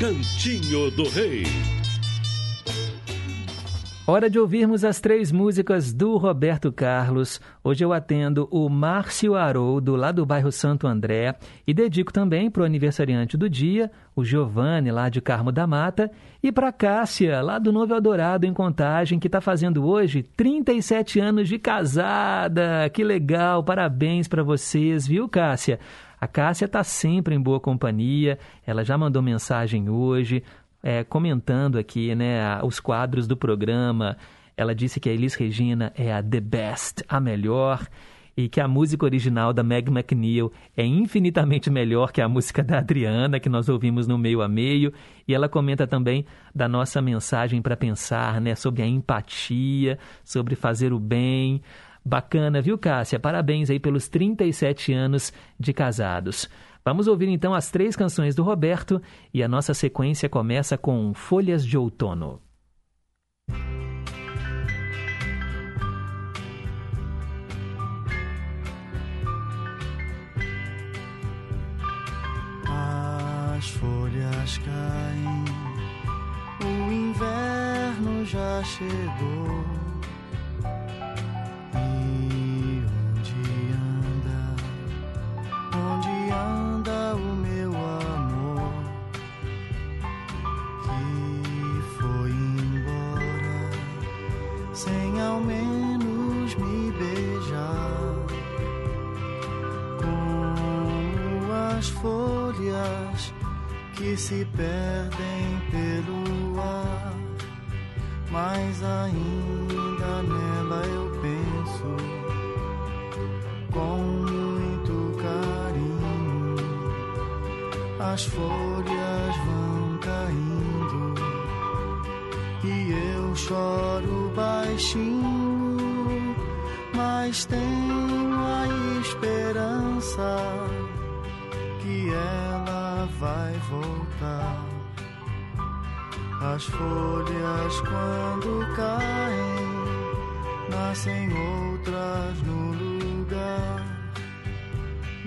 Cantinho do Rei. Hora de ouvirmos as três músicas do Roberto Carlos. Hoje eu atendo o Márcio Haroldo, lá do bairro Santo André, e dedico também para o aniversariante do dia, o Giovanni, lá de Carmo da Mata, e para Cássia, lá do Novo Eldorado, em Contagem, que está fazendo hoje 37 anos de casada. Que legal, parabéns para vocês, viu, Cássia? A Cássia está sempre em boa companhia, ela já mandou mensagem hoje, é, comentando aqui né, os quadros do programa. Ela disse que a Elis Regina é a the best, a melhor, e que a música original da Meg McNeil é infinitamente melhor que a música da Adriana, que nós ouvimos no meio a meio. E ela comenta também da nossa mensagem para pensar, né, sobre a empatia, sobre fazer o bem. Bacana, viu, Cássia? Parabéns aí pelos 37 anos de casados. Vamos ouvir então as três canções do Roberto e a nossa sequência começa com Folhas de Outono. As folhas caem, o inverno já chegou. Onde anda o meu amor que foi embora sem ao menos me beijar? como as folhas que se perdem pelo ar, mas ainda nela eu penso com As folhas vão caindo e eu choro baixinho, mas tenho a esperança que ela vai voltar. As folhas quando caem, nascem outras no lugar,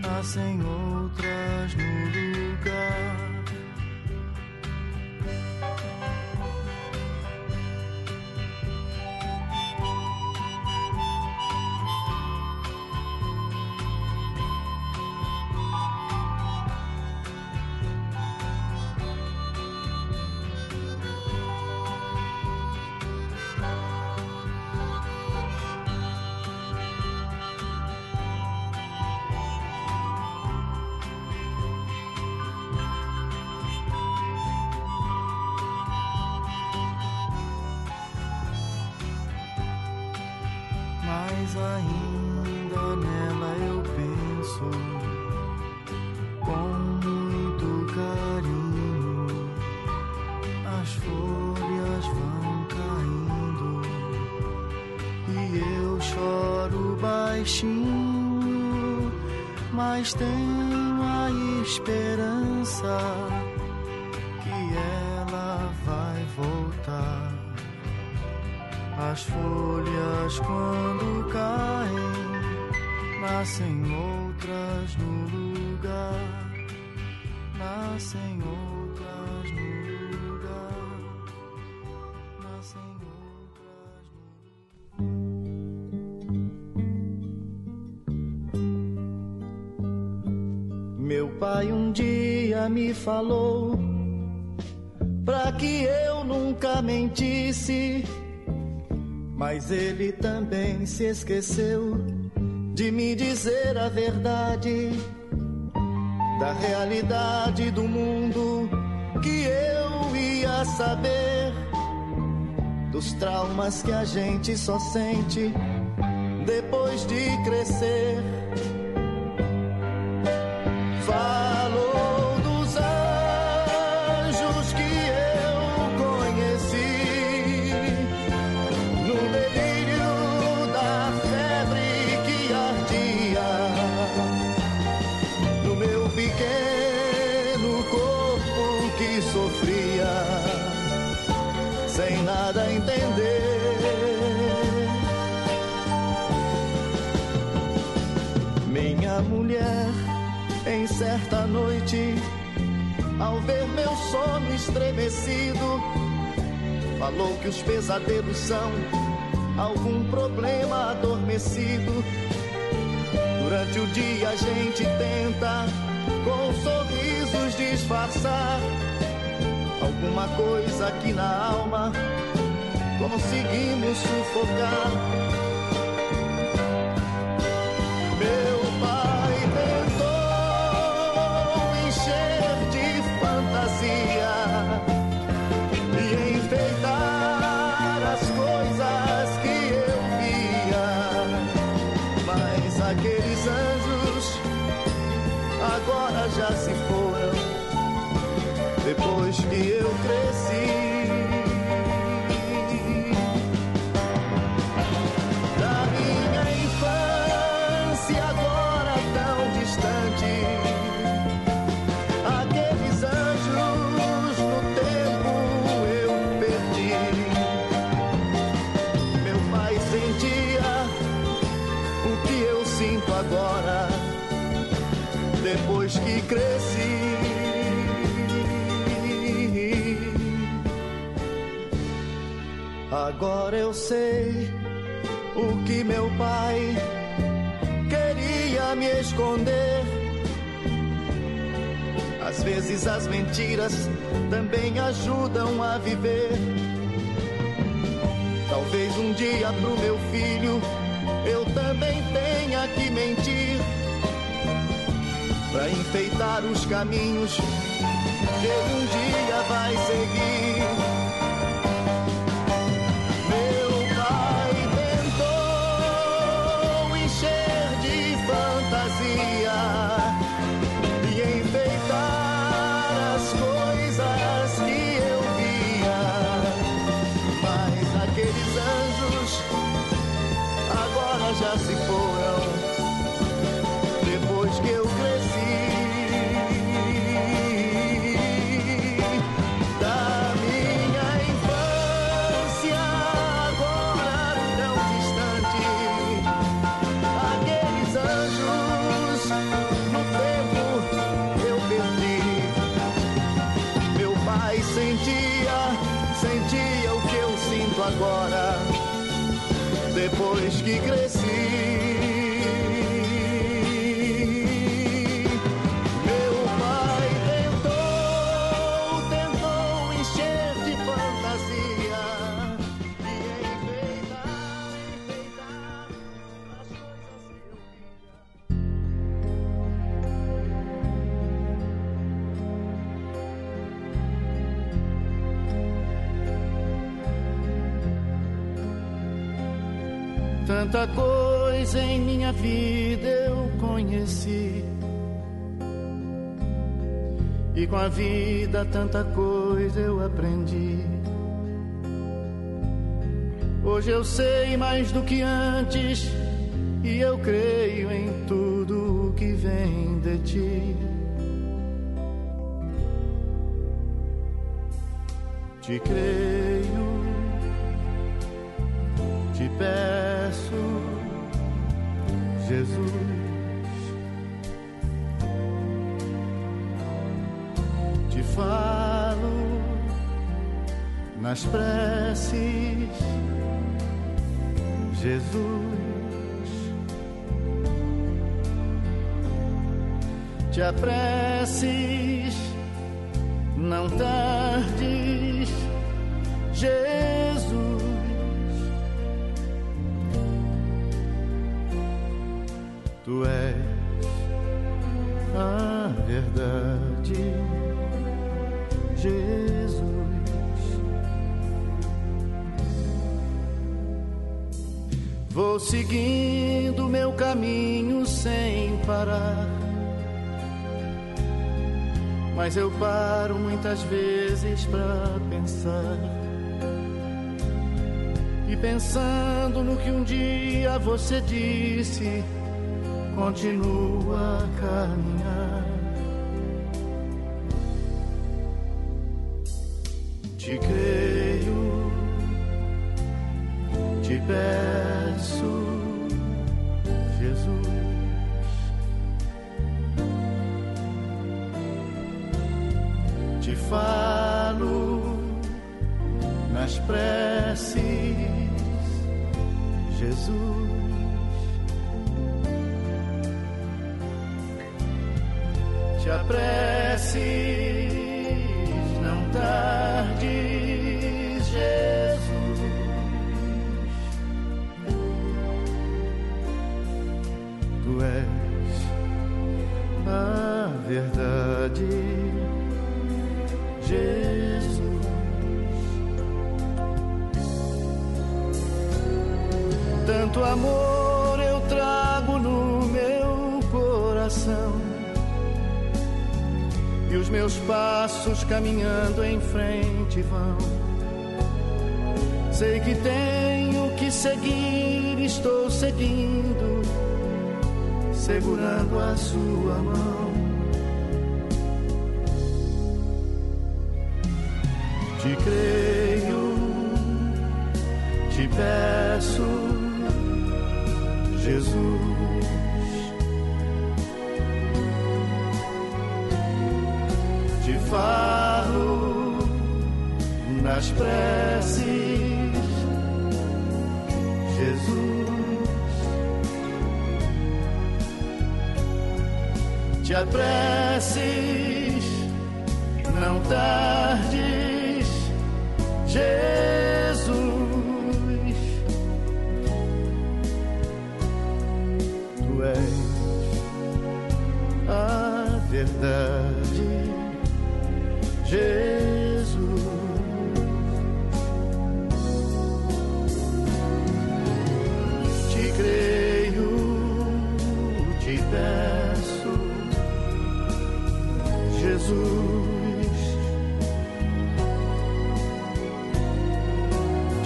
nascem outras no lugar. Mas mas tenho a esperança que ela vai voltar. As folhas quando caem, nascem outras no lugar, nascem outras pai um dia me falou pra que eu nunca mentisse, mas ele também se esqueceu de me dizer a verdade da realidade do mundo que eu ia saber dos traumas que a gente só sente depois de crescer. Falou noite, ao ver meu sono estremecido, falou que os pesadelos são algum problema adormecido. Durante o dia a gente tenta, com sorrisos, disfarçar alguma coisa aqui na alma. Conseguimos sufocar. Agora eu sei o que meu pai queria me esconder. Às vezes as mentiras também ajudam a viver. Talvez um dia pro meu filho eu também tenha que mentir pra enfeitar os caminhos que um dia vai seguir. Que cresci. Tanta coisa em minha vida eu conheci. E com a vida tanta coisa eu aprendi. Hoje eu sei mais do que antes, e eu creio em tudo o que vem de ti. Te creio, te peço, Jesus. Te falo nas preces, Jesus. Te apresses, não tardes, seguindo meu caminho sem parar. Mas eu paro muitas vezes pra pensar. E pensando no que um dia você disse, continua a caminhar. Te falo nas preces, Jesus. Te apresses, não tardes, Jesus. Tu és a verdade, Tanto amor eu trago no meu coração e os meus passos caminhando em frente vão. Sei que tenho que seguir, estou seguindo, segurando a sua mão. Te creio, te peço, Jesus. te falo nas preces, Jesus. Te apresses, não tardes, Jesus. Verdade. Jesus. Te creio, te peço, Jesus.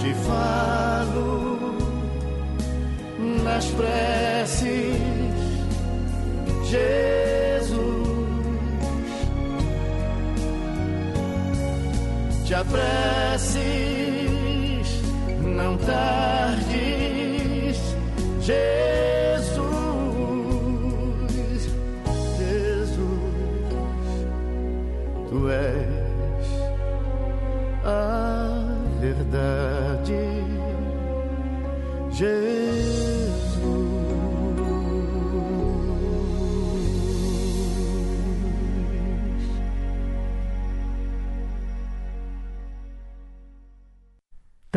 Te falo nas preces, te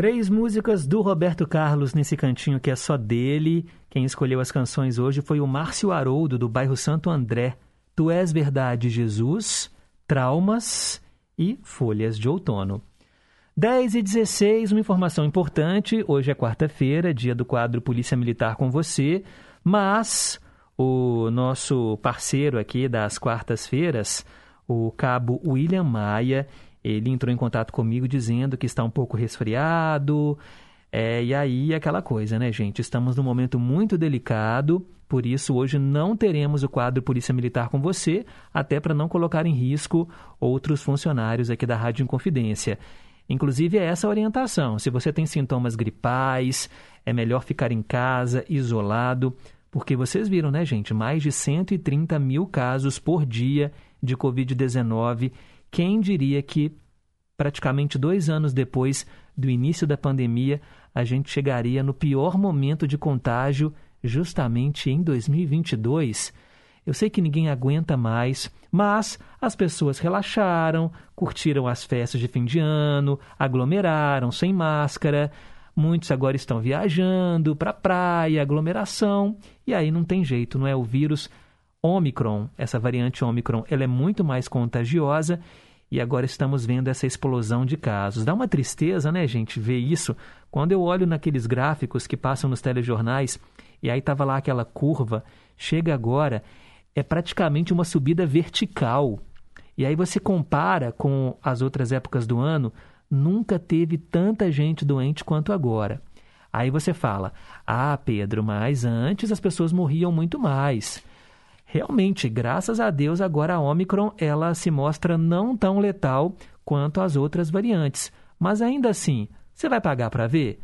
Três músicas do Roberto Carlos nesse cantinho que é só dele. Quem escolheu as canções hoje foi o Márcio Haroldo, do bairro Santo André. Tu és verdade, Jesus, Traumas e Folhas de Outono. 10 e 16, uma informação importante. Hoje é quarta-feira, dia do quadro Polícia Militar com você, mas o nosso parceiro aqui das quartas-feiras, o cabo William Maia, ele entrou em contato comigo dizendo que está um pouco resfriado. É, e aí, aquela coisa, né, gente? Estamos num momento muito delicado, por isso hoje não teremos o quadro Polícia Militar com você, até para não colocar em risco outros funcionários aqui da Rádio Inconfidência. Inclusive, é essa a orientação. Se você tem sintomas gripais, é melhor ficar em casa, isolado, porque vocês viram, né, gente? Mais de 130 mil casos por dia de Covid-19. Quem diria que praticamente dois anos depois do início da pandemia, a gente chegaria no pior momento de contágio justamente em 2022? Eu sei que ninguém aguenta mais, mas as pessoas relaxaram, curtiram as festas de fim de ano, aglomeraram sem máscara. Muitos agora estão viajando para praia, aglomeração, e aí não tem jeito, não é? O vírus Omicron, essa variante Omicron, ela é muito mais contagiosa e agora estamos vendo essa explosão de casos. Dá uma tristeza, né, gente, ver isso. Quando eu olho naqueles gráficos que passam nos telejornais e aí estava lá aquela curva, chega agora é praticamente uma subida vertical. E aí você compara com as outras épocas do ano, nunca teve tanta gente doente quanto agora. Aí você fala: "Ah, Pedro, mas antes as pessoas morriam muito mais". Realmente, graças a Deus, agora a Omicron ela se mostra não tão letal quanto as outras variantes. Mas ainda assim, você vai pagar para ver?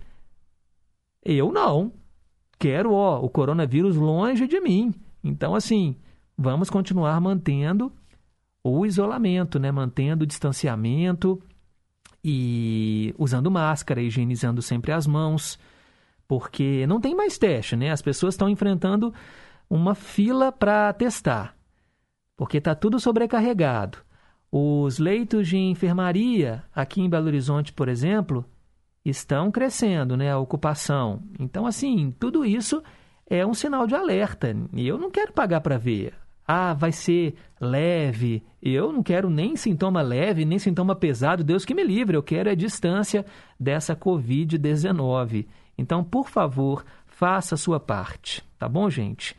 Eu não. Quero, ó, o coronavírus longe de mim. Então, assim, vamos continuar mantendo o isolamento, né? mantendo o distanciamento e usando máscara, higienizando sempre as mãos, porque não tem mais teste, né? As pessoas estão enfrentando uma fila para testar, porque está tudo sobrecarregado. Os leitos de enfermaria aqui em Belo Horizonte, por exemplo, estão crescendo, né? A ocupação. Então, assim, tudo isso é um sinal de alerta. E eu não quero pagar para ver ah, vai ser leve. Eu não quero nem sintoma leve, nem sintoma pesado. Deus que me livre, eu quero a distância dessa Covid-19. Então, por favor, faça a sua parte, tá bom, gente?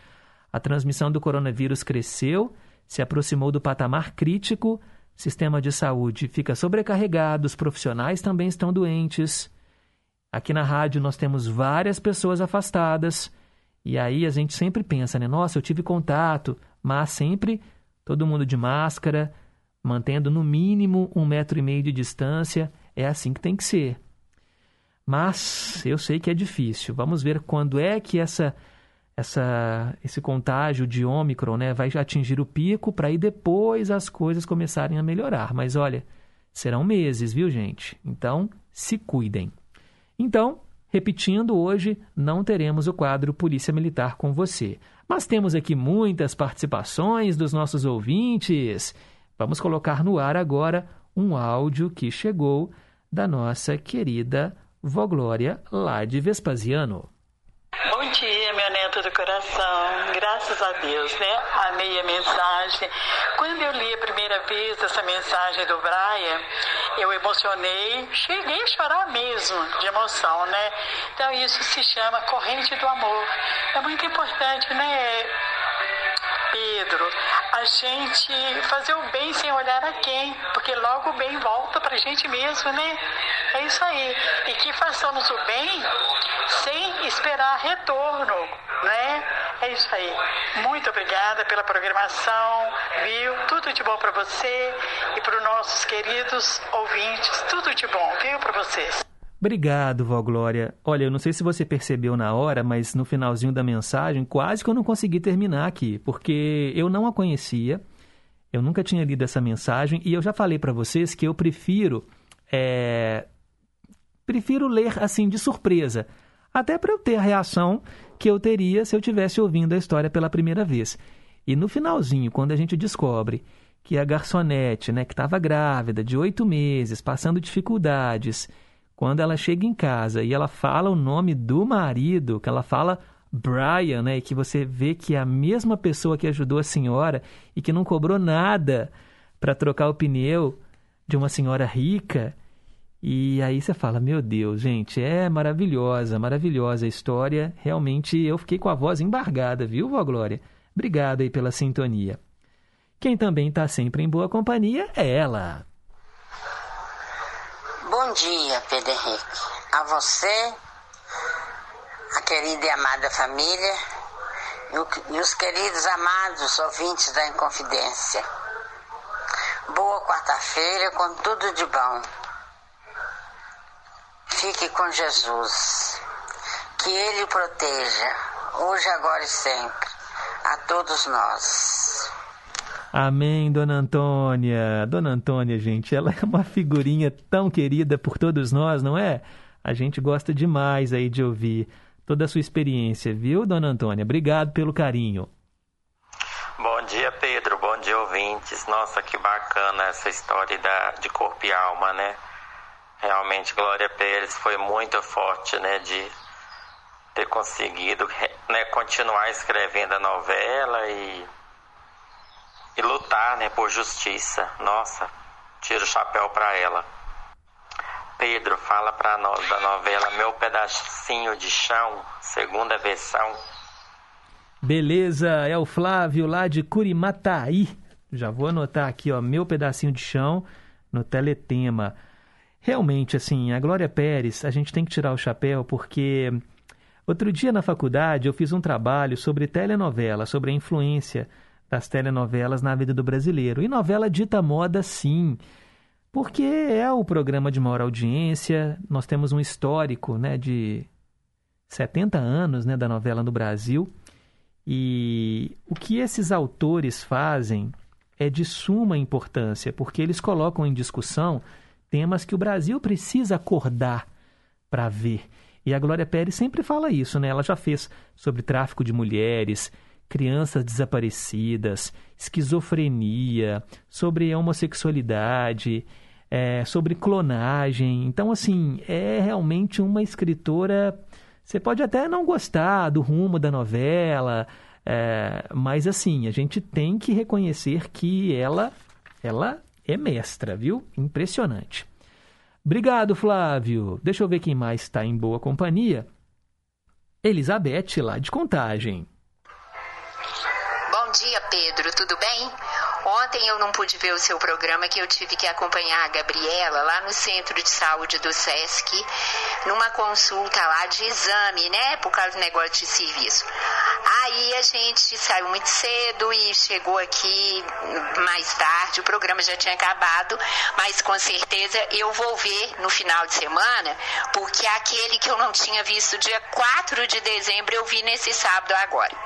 A transmissão do coronavírus cresceu, se aproximou do patamar crítico, sistema de saúde fica sobrecarregado, os profissionais também estão doentes. Aqui na rádio nós temos várias pessoas afastadas. E aí a gente sempre pensa, né? Nossa, eu tive contato, mas sempre todo mundo de máscara, mantendo no mínimo um metro e meio de distância. É assim que tem que ser. Mas eu sei que é difícil. Vamos ver quando é que essa, essa, esse contágio de Ômicron né, vai atingir o pico para aí depois as coisas começarem a melhorar. Mas olha, serão meses, viu, gente? Então, se cuidem. Então, repetindo, hoje não teremos o quadro Polícia Militar com você. Mas temos aqui muitas participações dos nossos ouvintes. Vamos colocar no ar agora um áudio que chegou da nossa querida Vó Glória, lá de Vespasiano. Bom dia, meu neto do coração. Graças a Deus, né? Amei a mensagem. Quando eu li a primeira vez essa mensagem do Brian, eu emocionei, cheguei a chorar mesmo de emoção, né? Então isso se chama corrente do amor. É muito importante, né? Pedro, a gente fazer o bem sem olhar a quem, porque logo o bem volta pra gente mesmo, né? É isso aí. E que façamos o bem sem esperar retorno, né? É isso aí. Muito obrigada pela programação, viu? Tudo de bom para você e para os nossos queridos ouvintes. Tudo de bom, viu, para vocês. Obrigado, vó Glória. Olha, eu não sei se você percebeu na hora, mas no finalzinho da mensagem, quase que eu não consegui terminar aqui, porque eu não a conhecia, eu nunca tinha lido essa mensagem e eu já falei para vocês que eu prefiro, é, prefiro ler assim de surpresa, até para eu ter a reação que eu teria se eu tivesse ouvindo a história pela primeira vez. E no finalzinho, quando a gente descobre que a garçonete, né, que estava grávida de oito meses, passando dificuldades quando ela chega em casa e ela fala o nome do marido, que ela fala Brian, né, e que você vê que é a mesma pessoa que ajudou a senhora e que não cobrou nada para trocar o pneu de uma senhora rica, E aí você fala, meu Deus, gente, é maravilhosa, maravilhosa a história. Realmente eu fiquei com a voz embargada, viu, vó Glória? Obrigado aí pela sintonia. Quem também está sempre em boa companhia é ela. Bom dia, Pedro Henrique. A você, a querida e amada família e, os queridos amados ouvintes da Inconfidência. Boa quarta-feira com tudo de bom. Fique com Jesus. Que Ele proteja, hoje, agora e sempre, a todos nós. Amém, Dona Antônia. Dona Antônia, gente, ela é uma figurinha tão querida por todos nós, não é? A gente gosta demais aí de ouvir toda a sua experiência, viu, Dona Antônia? Obrigado pelo carinho. Bom dia, Pedro. Bom dia, ouvintes. Nossa, que bacana essa história da, de corpo e alma, né? Realmente, Glória Pérez foi muito forte, né? De ter conseguido né, continuar escrevendo a novela e, e lutar né, por justiça. Nossa, tiro o chapéu para ela. Pedro, fala para nós da novela Meu Pedacinho de Chão, segunda versão. Beleza, é o Flávio lá de Curimataí. Já vou anotar aqui, ó, meu pedacinho de chão no teletema. Realmente, assim, a Glória Pérez, a gente tem que tirar o chapéu porque outro dia na faculdade eu fiz um trabalho sobre telenovela, sobre a influência das telenovelas na vida do brasileiro. E novela dita moda, sim, porque é o programa de maior audiência, nós temos um histórico né, de 70 anos né, da novela no Brasil. E o que esses autores fazem é de suma importância, porque eles colocam em discussão temas que o Brasil precisa acordar para ver. E a Glória Pérez sempre fala isso, né? Ela já fez sobre tráfico de mulheres, crianças desaparecidas, esquizofrenia, sobre homossexualidade, é, sobre clonagem. Então, assim, é realmente uma escritora. Você pode até não gostar do rumo da novela, é, mas assim, a gente tem que reconhecer que ela, ela é mestra, viu? Impressionante. Obrigado, Flávio. Deixa eu ver quem mais está em boa companhia. Elizabeth, lá de Contagem. Dia, Pedro, tudo bem? Ontem eu não pude ver o seu programa que eu tive que acompanhar a Gabriela lá no centro de saúde do SESC, numa consulta lá de exame, né? Por causa do negócio de serviço. Aí a gente saiu muito cedo e chegou aqui mais tarde, o programa já tinha acabado, mas com certeza eu vou ver no final de semana, porque aquele que eu não tinha visto dia 4 de dezembro eu vi nesse sábado agora.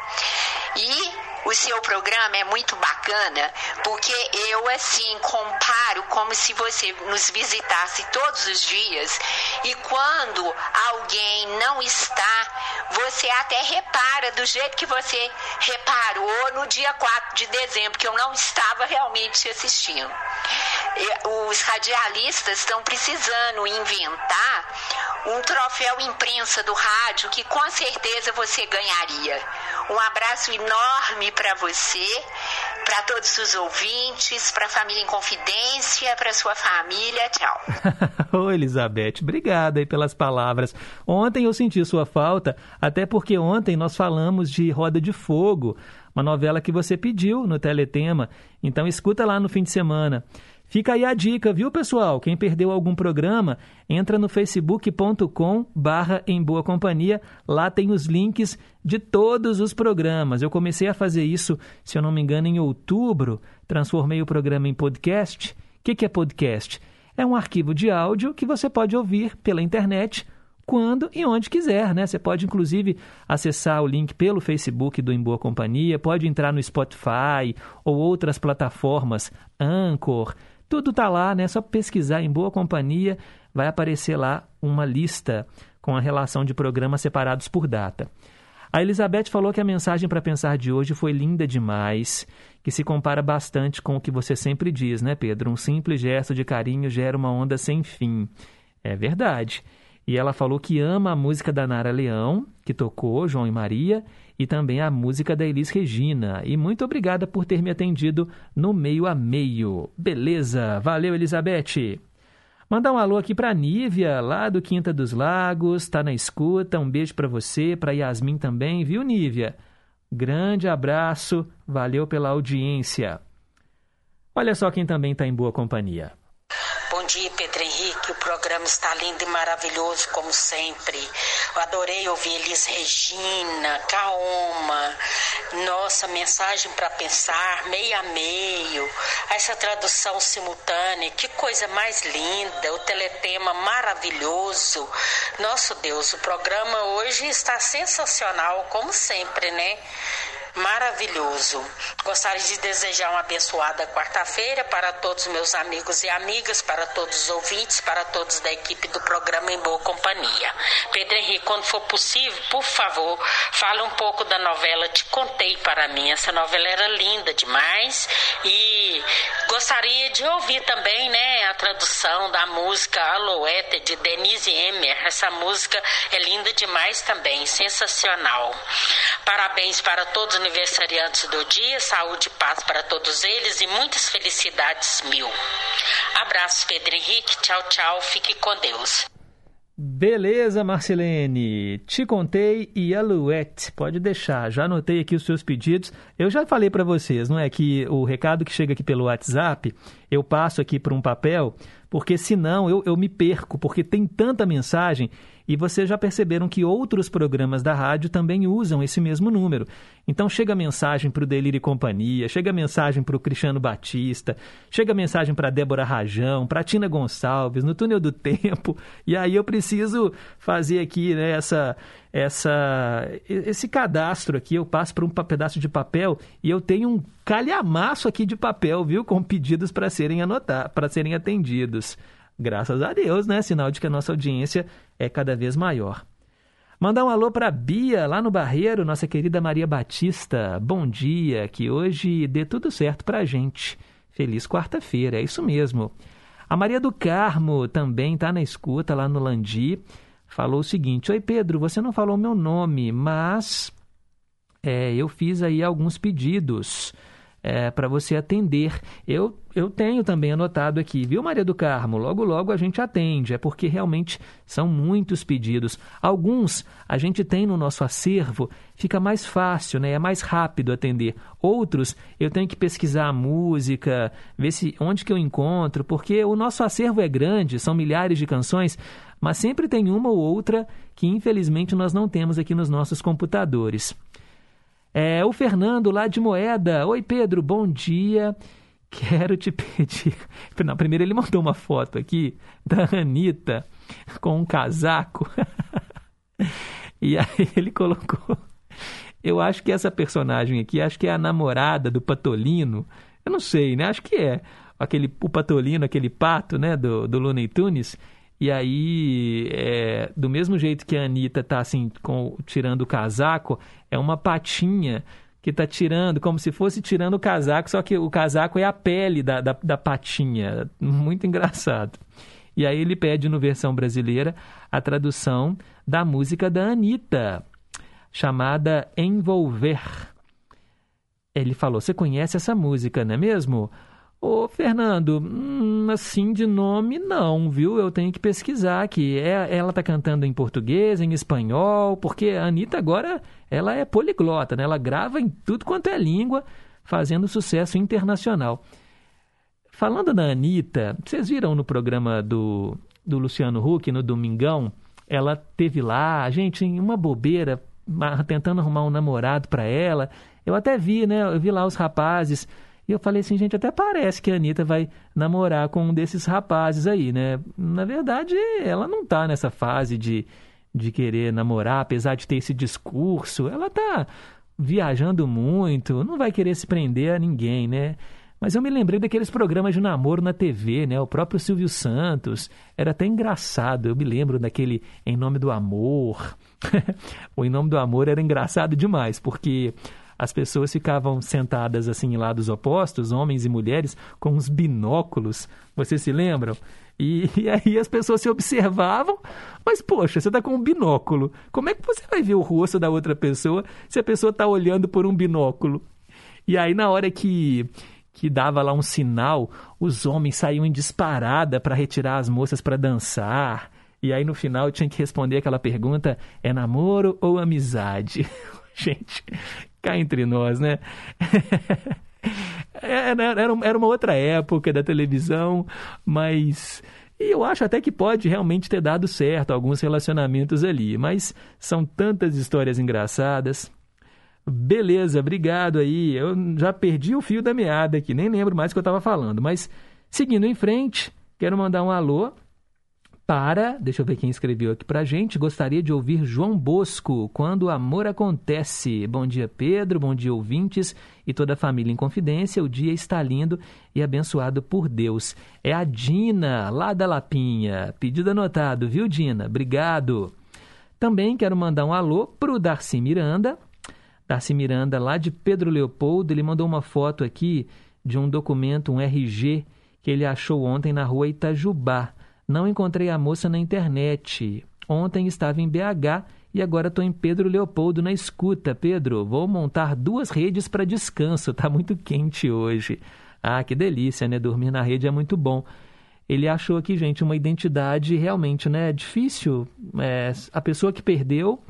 E o seu programa é muito bacana, porque eu, assim, comparo como se você nos visitasse todos os dias e quando alguém não está, você até repara do jeito que você reparou no dia 4 de dezembro, que eu não estava realmente assistindo. Os radialistas estão precisando inventar um troféu imprensa do rádio que com certeza você ganharia. Um abraço enorme para você, para todos os ouvintes, para a família em confidência, para sua família. Tchau. Ô, Elizabeth, obrigada aí pelas palavras. Ontem eu senti sua falta, até porque ontem nós falamos de Roda de Fogo, uma novela que você pediu no Teletema. Então escuta lá no fim de semana. Fica aí a dica, viu, pessoal? Quem perdeu algum programa, entra no facebook.com barra em boa companhia. Lá tem os links de todos os programas. Eu comecei a fazer isso, se eu não me engano, em outubro. Transformei o programa em podcast. O que, é podcast? É um arquivo de áudio que você pode ouvir pela internet quando e onde quiser, né? Você pode inclusive acessar o link pelo Facebook do Em Boa Companhia, pode entrar no Spotify ou outras plataformas, Anchor, tudo tá lá, né? É só pesquisar em Boa Companhia, vai aparecer lá uma lista com a relação de programas separados por data. A Elizabeth falou que a mensagem para pensar de hoje foi linda demais, que se compara bastante com o que você sempre diz, né, Pedro? Um simples gesto de carinho gera uma onda sem fim. É verdade. E ela falou que ama a música da Nara Leão, que tocou João e Maria, e também a música da Elis Regina. E muito obrigada por ter me atendido no meio a meio. Beleza, valeu, Elizabeth. Mandar um alô aqui para Nívia, lá do Quinta dos Lagos, tá na escuta. Um beijo para você, para Yasmin também, viu, Nívia? Grande abraço, valeu pela audiência. Olha só quem também está em boa companhia. Bom dia, programa está lindo e maravilhoso, como sempre. Eu adorei ouvir Elis Regina, Kaoma. Nossa, mensagem para pensar, meio a meio. Essa tradução simultânea, que coisa mais linda. O teletema maravilhoso. Nosso Deus, o programa hoje está sensacional, como sempre, né? Maravilhoso. Gostaria de desejar uma abençoada quarta-feira para todos meus amigos e amigas, para todos os ouvintes, para todos da equipe do programa Em Boa Companhia. Pedro Henrique, quando for possível, por favor, fale um pouco da novela Te Contei para mim. Essa novela era linda demais e gostaria de ouvir também, né, a tradução da música Aloete de Denise Emmer. Essa música é linda demais também, sensacional. Parabéns para todos os aniversariantes do dia, saúde e paz para todos eles e muitas felicidades mil. Abraço, Pedro Henrique. Tchau, tchau. Fique com Deus. Beleza, Marcelene. Te contei e Alouette. Pode deixar. Já anotei aqui os seus pedidos. Eu já falei para vocês, não é que o recado que chega aqui pelo WhatsApp, eu passo aqui para um papel, porque senão eu, eu me perco, porque tem tanta mensagem e vocês já perceberam que outros programas da rádio também usam esse mesmo número. Então chega mensagem para o Delírio e Companhia, chega mensagem para o Cristiano Batista, chega mensagem para Débora Rajão, para Tina Gonçalves, no Túnel do Tempo. E aí eu preciso fazer aqui né, essa, essa, esse cadastro aqui. Eu passo para um pedaço de papel e eu tenho um calhamaço aqui de papel, viu? Com pedidos para serem anotar, para serem atendidos. Graças a Deus, né? Sinal de que a nossa audiência é cada vez maior. Mandar um alô para Bia, lá no Barreiro, nossa querida Maria Batista. Bom dia, que hoje dê tudo certo para a gente. Feliz quarta-feira, é isso mesmo. A Maria do Carmo também está na escuta lá no Landi. Falou o seguinte: Oi Pedro, você não falou meu nome, mas é, eu fiz aí alguns pedidos é, para você atender. Eu, eu tenho também anotado aqui, viu, Maria do Carmo? Logo, logo a gente atende, é porque realmente são muitos pedidos. Alguns a gente tem no nosso acervo, fica mais fácil, né? é mais rápido atender. Outros eu tenho que pesquisar a música, ver se onde que eu encontro, porque o nosso acervo é grande, são milhares de canções, mas sempre tem uma ou outra que infelizmente nós não temos aqui nos nossos computadores. É, o Fernando lá de Moeda. Oi, Pedro, bom dia. Quero te pedir. Não, primeiro ele mandou uma foto aqui da Anitta com um casaco. e aí ele colocou. Eu acho que essa personagem aqui, acho que é a namorada do Patolino. Eu não sei, né? Acho que é. Aquele, o Patolino, aquele pato, né? Do, do Looney Tunes. E aí, é, do mesmo jeito que a Anitta tá assim, com, tirando o casaco, é uma patinha que tá tirando, como se fosse tirando o casaco, só que o casaco é a pele da, da, da patinha. Muito engraçado. E aí ele pede no versão brasileira a tradução da música da Anitta, chamada Envolver. Ele falou: Você conhece essa música, não é mesmo? Ô, Fernando, hum, assim de nome não, viu? Eu tenho que pesquisar aqui. É, ela tá cantando em português, em espanhol, porque a Anitta agora, ela é poliglota, né? Ela grava em tudo quanto é língua, fazendo sucesso internacional. Falando da Anitta, vocês viram no programa do, do Luciano Huck, no Domingão? Ela teve lá, gente, em uma bobeira, tentando arrumar um namorado para ela. Eu até vi, né? Eu vi lá os rapazes e eu falei assim, gente, até parece que a Anitta vai namorar com um desses rapazes aí, né? Na verdade, ela não tá nessa fase de, de querer namorar, apesar de ter esse discurso. Ela tá viajando muito, não vai querer se prender a ninguém, né? Mas eu me lembrei daqueles programas de namoro na TV, né? O próprio Silvio Santos. Era até engraçado. Eu me lembro daquele Em Nome do Amor. o Em Nome do Amor era engraçado demais, porque as pessoas ficavam sentadas assim em lados opostos, homens e mulheres, com uns binóculos. Vocês se lembram? E, e, aí as pessoas se observavam, mas poxa, você está com um binóculo. Como é que você vai ver o rosto da outra pessoa se a pessoa está olhando por um binóculo? E aí na hora que que dava lá um sinal, os homens saíam em disparada para retirar as moças para dançar. E aí no final tinha que responder aquela pergunta: é namoro ou amizade? Gente, cá entre nós, né? Era, era, uma outra época da televisão, mas e eu acho até que pode realmente ter dado certo alguns relacionamentos ali, mas são tantas histórias engraçadas. Beleza, obrigado aí. Eu já perdi o fio da meada aqui, nem lembro mais o que eu estava falando, mas seguindo em frente, quero mandar um alô para, deixa eu ver quem escreveu aqui pra gente, gostaria de ouvir João Bosco, Quando o Amor Acontece. Bom dia, Pedro, bom dia, ouvintes e toda a família em confidência. O dia está lindo e abençoado por Deus. É a Dina, lá da Lapinha. Pedido anotado, viu, Dina? Obrigado. Também quero mandar um alô pro Darcy Miranda. Darcy Miranda, lá de Pedro Leopoldo, ele mandou uma foto aqui de um documento, um RG, que ele achou ontem na rua Itajubá. Não encontrei a moça na internet. Ontem estava em BH e agora estou em Pedro Leopoldo na escuta. Pedro, vou montar duas redes para descanso. Tá muito quente hoje. Ah, que delícia, né? Dormir na rede é muito bom. Ele achou aqui, gente, uma identidade realmente, né? Difícil. É, a pessoa que perdeu.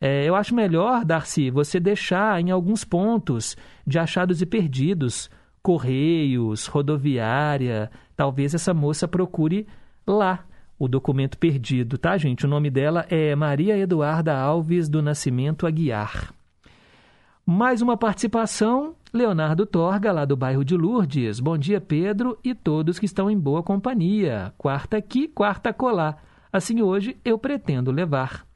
É, eu acho melhor, Darcy, você deixar em alguns pontos de achados e perdidos, correios, rodoviária. Talvez essa moça procure lá o documento perdido, tá, gente? O nome dela é Maria Eduarda Alves do Nascimento Aguiar. Mais uma participação, Leonardo Torga, lá do bairro de Lourdes. Bom dia, Pedro e todos que estão em boa companhia. Quarta aqui, quarta colar. Assim hoje eu pretendo levar.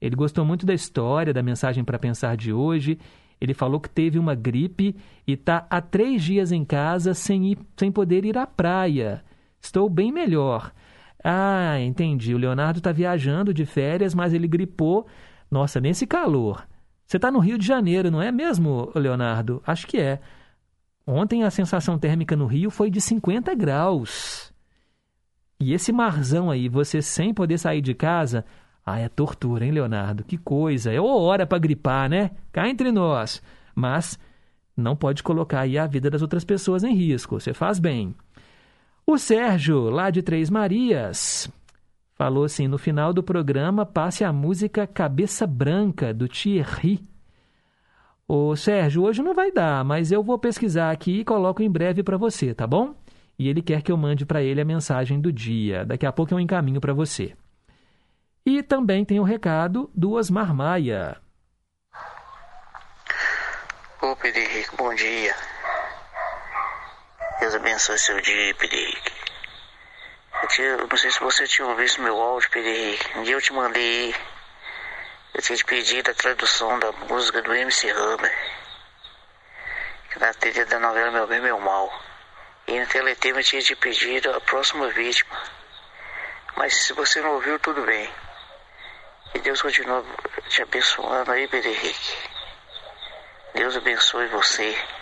Ele gostou muito da história, da mensagem para pensar de hoje. Ele falou que teve uma gripe e está há três dias em casa sem, ir, sem poder ir à praia. Estou bem melhor. Ah, entendi. O Leonardo está viajando de férias, mas ele gripou. Nossa, nesse calor. Você está no Rio de Janeiro, não é mesmo, Leonardo? Acho que é. Ontem a sensação térmica no Rio foi de 50 graus. E esse marzão aí, você sem poder sair de casa, ah, é tortura, hein, Leonardo? Que coisa. É hora para gripar, né? Cá entre nós. Mas não pode colocar aí a vida das outras pessoas em risco. Você faz bem. O Sérgio, lá de Três Marias, falou assim: no final do programa, passe a música Cabeça Branca, do Thierry. Ô Sérgio, hoje não vai dar, mas eu vou pesquisar aqui e coloco em breve para você, tá bom? E ele quer que eu mande para ele a mensagem do dia. Daqui a pouco eu encaminho para você. E também tem o recado do Osmar Maia. Ô Pedro Henrique, bom dia. Deus abençoe seu dia, Pedro Henrique. Eu, tinha, eu não sei se você tinha visto meu áudio, Pedro Henrique. Um dia eu te mandei. Eu tinha te pedido a tradução da música do MC Hammer. Que na trilha da novela Meu Bem, Meu Mal. E no Teletema eu tinha te pedido a próxima vítima. Mas se você não ouviu, tudo bem. Que Deus continue te abençoando aí, Pedro Henrique. Deus abençoe você.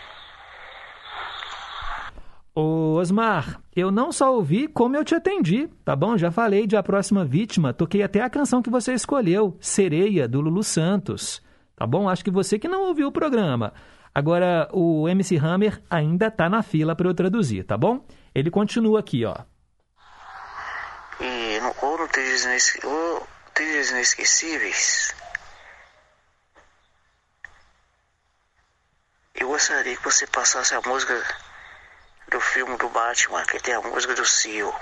Ô Osmar, eu não só ouvi como eu te atendi, tá bom? Já falei de A Próxima Vítima, toquei até a canção que você escolheu, Sereia, do Lulu Santos, tá bom? Acho que você que não ouviu o programa. Agora, o MC Hammer ainda tá na fila para eu traduzir, tá bom? Ele continua aqui, ó. E no, ou no Trilhos Inesque- Inesquecíveis, eu gostaria que você passasse a música do filme do Batman, que tem a música do Seal.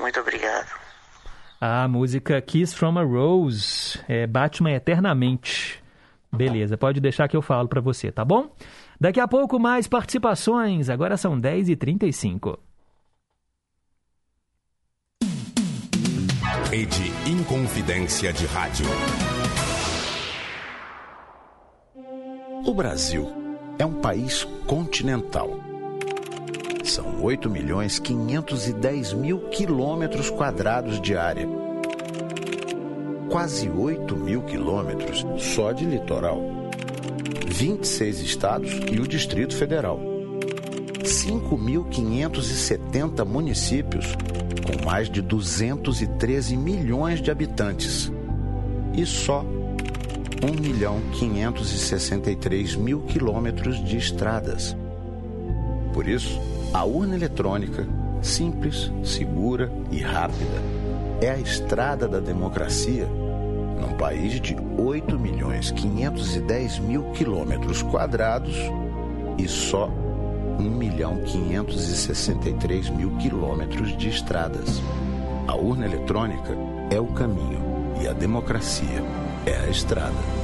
Muito obrigado. A música Kiss from a Rose, é Batman Eternamente. Beleza, pode deixar que eu falo para você, tá bom? Daqui a pouco mais participações, agora são 10h35. Rede Inconfidência de Rádio. O Brasil é um país continental. São 8 milhões 510 mil quilômetros quadrados de área. Quase 8 mil quilômetros só de litoral. 26 estados e o Distrito Federal. 5.570 municípios com mais de 213 milhões de habitantes. E só 1 milhão 563 mil quilômetros de estradas. Por isso, a urna eletrônica, simples, segura e rápida, é a estrada da democracia num país de 8 milhões 510 mil quilômetros quadrados e só 1 milhão 563 mil quilômetros de estradas. A urna eletrônica é o caminho e a democracia é a estrada.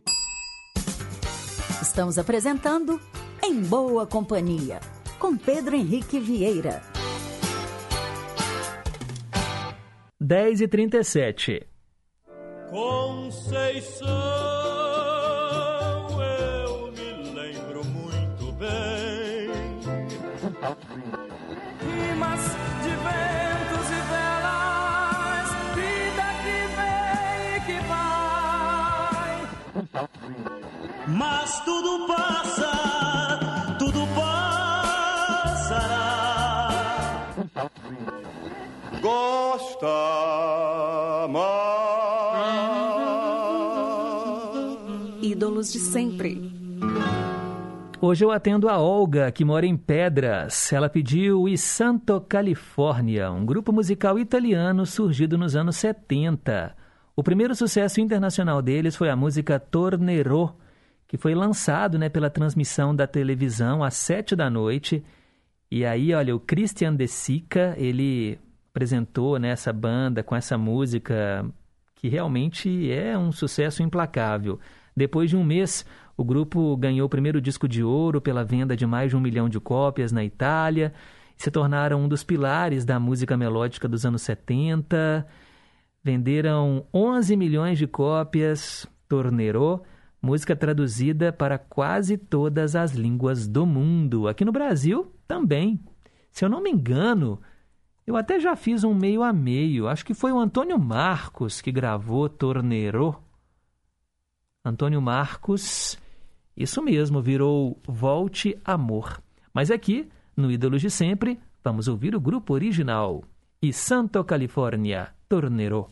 Estamos apresentando Em Boa Companhia, com Pedro Henrique Vieira. 10 e 37 Conceição, eu me lembro muito bem. Rimas de ventos e velas, vida que vem e que vai. Mas tudo passa, tudo passará. Gosta mais. Ídolos de sempre. Hoje eu atendo a Olga, que mora em Pedras. Ela pediu o Santo Califórnia, um grupo musical italiano surgido nos anos 70. O primeiro sucesso internacional deles foi a música Tornerò, que foi lançado né, pela transmissão da televisão às sete da noite. E aí, olha, o Christian De Sica, ele apresentou né, essa banda com essa música que realmente é um sucesso implacável. Depois de um mês, o grupo ganhou o primeiro disco de ouro pela venda de mais de um milhão de cópias na Itália se tornaram um dos pilares da música melódica dos anos 70. Venderam 11 milhões de cópias, Tornerò, música traduzida para quase todas as línguas do mundo. Aqui no Brasil também. Se eu não me engano, eu até já fiz um meio a meio. Acho que foi o Antônio Marcos que gravou Tornerò. Antônio Marcos, isso mesmo, virou Volte Amor. Mas aqui, no Ídolos de Sempre, vamos ouvir o grupo original. E Santo Califórnia, Tornerò.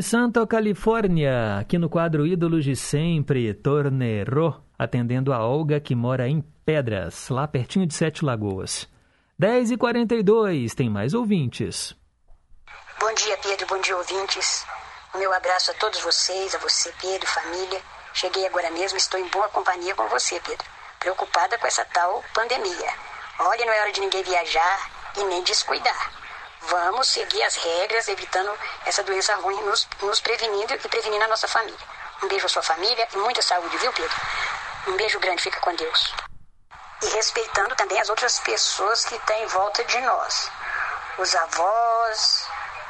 E Santa Califórnia, aqui no quadro Ídolos de Sempre, Tornerô, atendendo a Olga, que mora em Pedras, lá pertinho de Sete Lagoas. 10 e 42 tem mais ouvintes. Bom dia, Pedro. Bom dia, ouvintes. O meu abraço a todos vocês, a você, Pedro, família. Cheguei agora mesmo, estou em boa companhia com você, Pedro. Preocupada com essa tal pandemia. Olha, não é hora de ninguém viajar e nem descuidar. Vamos seguir as regras, evitando essa doença ruim, nos, nos prevenindo e prevenindo a nossa família. Um beijo à sua família e muita saúde, viu, Pedro? Um beijo grande, fica com Deus. E respeitando também as outras pessoas que estão em volta de nós. Os avós,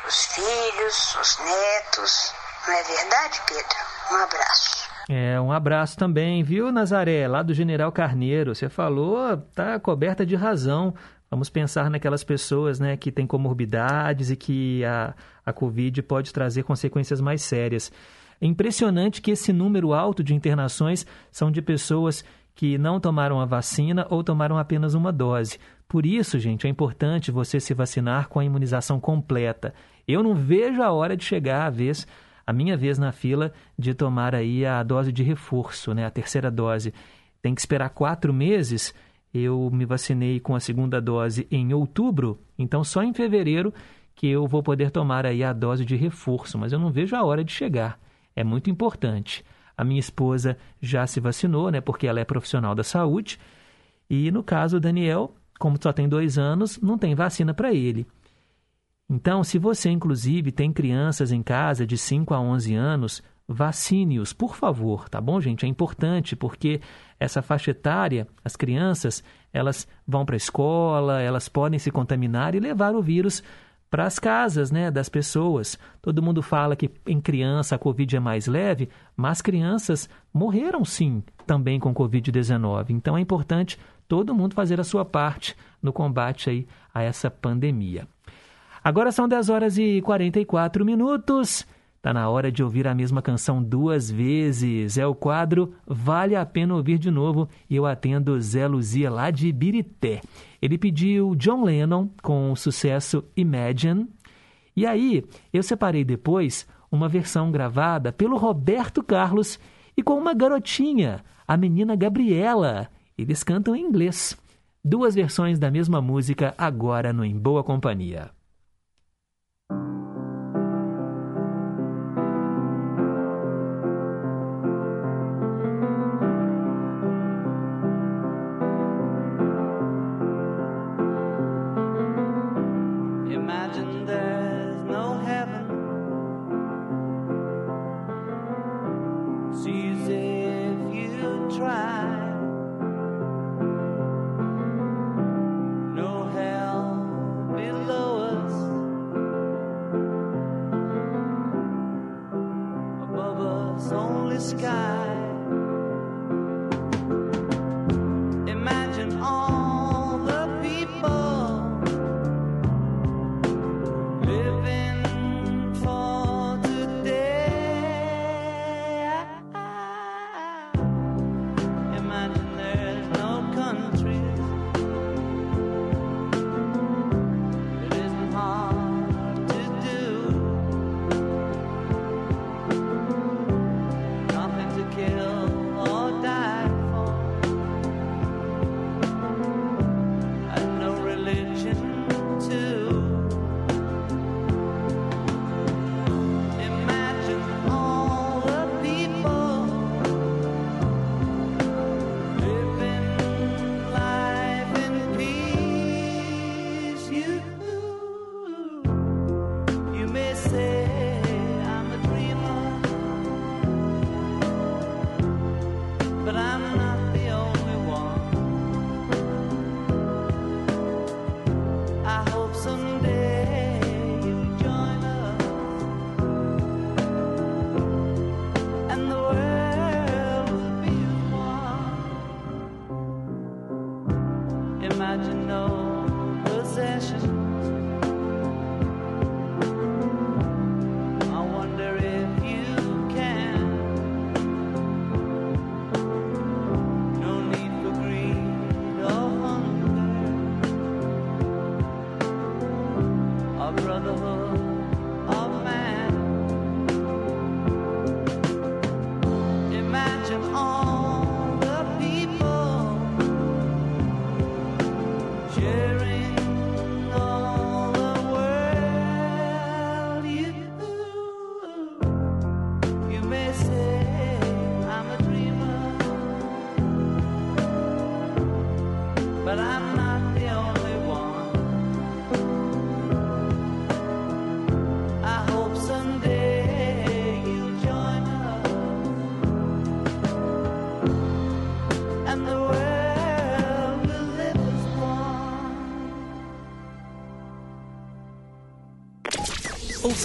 os filhos, os netos. Não é verdade, Pedro? Um abraço. É, um abraço também, viu, Nazaré, lá do General Carneiro. Você falou, tá coberta de razão. Vamos pensar naquelas pessoas né, que têm comorbidades e que a, a Covid pode trazer consequências mais sérias. É impressionante que esse número alto de internações são de pessoas que não tomaram a vacina ou tomaram apenas uma dose. Por isso, gente, é importante você se vacinar com a imunização completa. Eu não vejo a hora de chegar a vez, a minha vez na fila, de tomar aí a dose de reforço, né, a terceira dose. Tem que esperar quatro meses. Eu me vacinei com a segunda dose em outubro, então só em fevereiro que eu vou poder tomar aí a dose de reforço, mas eu não vejo a hora de chegar. É muito importante. A minha esposa já se vacinou, né, porque ela é profissional da saúde. E no caso do Daniel, como só tem dois anos, não tem vacina para ele. Então, se você, inclusive, tem crianças em casa de 5 a 11 anos, vacine-os, por favor, tá bom, gente? É importante porque essa faixa etária, as crianças, elas vão para a escola, elas podem se contaminar e levar o vírus para as casas né, das pessoas. Todo mundo fala que em criança a Covid é mais leve, mas crianças morreram sim também com Covid-19. Então é importante todo mundo fazer a sua parte no combate aí a essa pandemia. Agora são 10 horas e 44 minutos. Está na hora de ouvir a mesma canção duas vezes. É o quadro Vale a Pena Ouvir de Novo e eu atendo Zé Luzia lá de Birité. Ele pediu John Lennon com o sucesso Imagine. E aí eu separei depois uma versão gravada pelo Roberto Carlos e com uma garotinha, a menina Gabriela. Eles cantam em inglês. Duas versões da mesma música agora no Em Boa Companhia.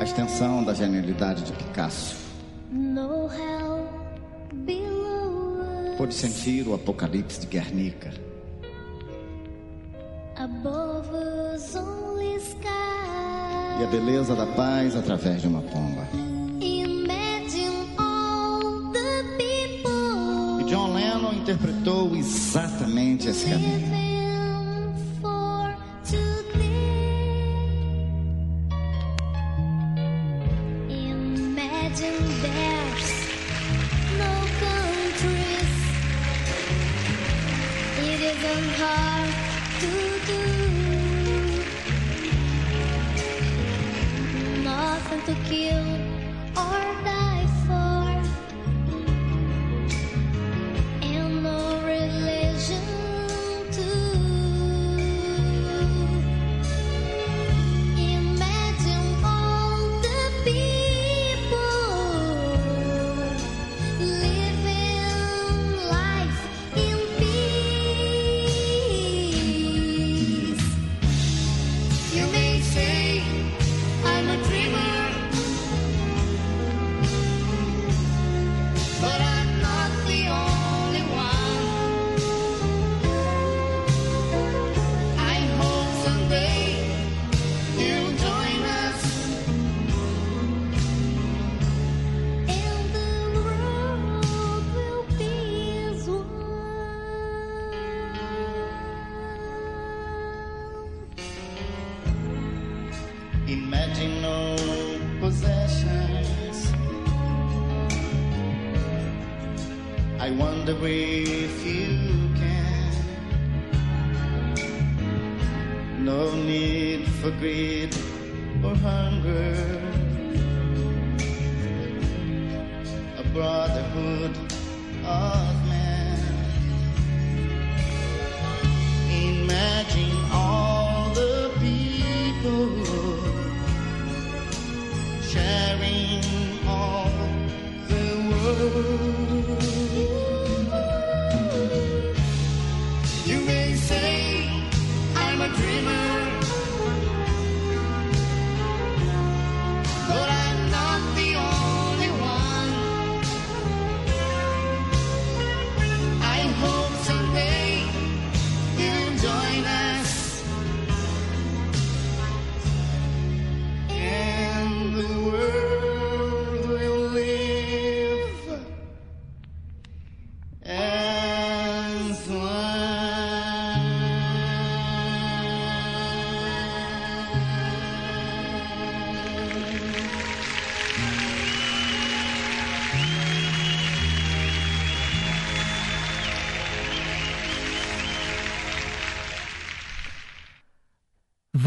A extensão da genialidade de Picasso. Pôde sentir o apocalipse de Guernica. E a beleza da paz através de uma pomba. E John Lennon interpretou exatamente esse caminho.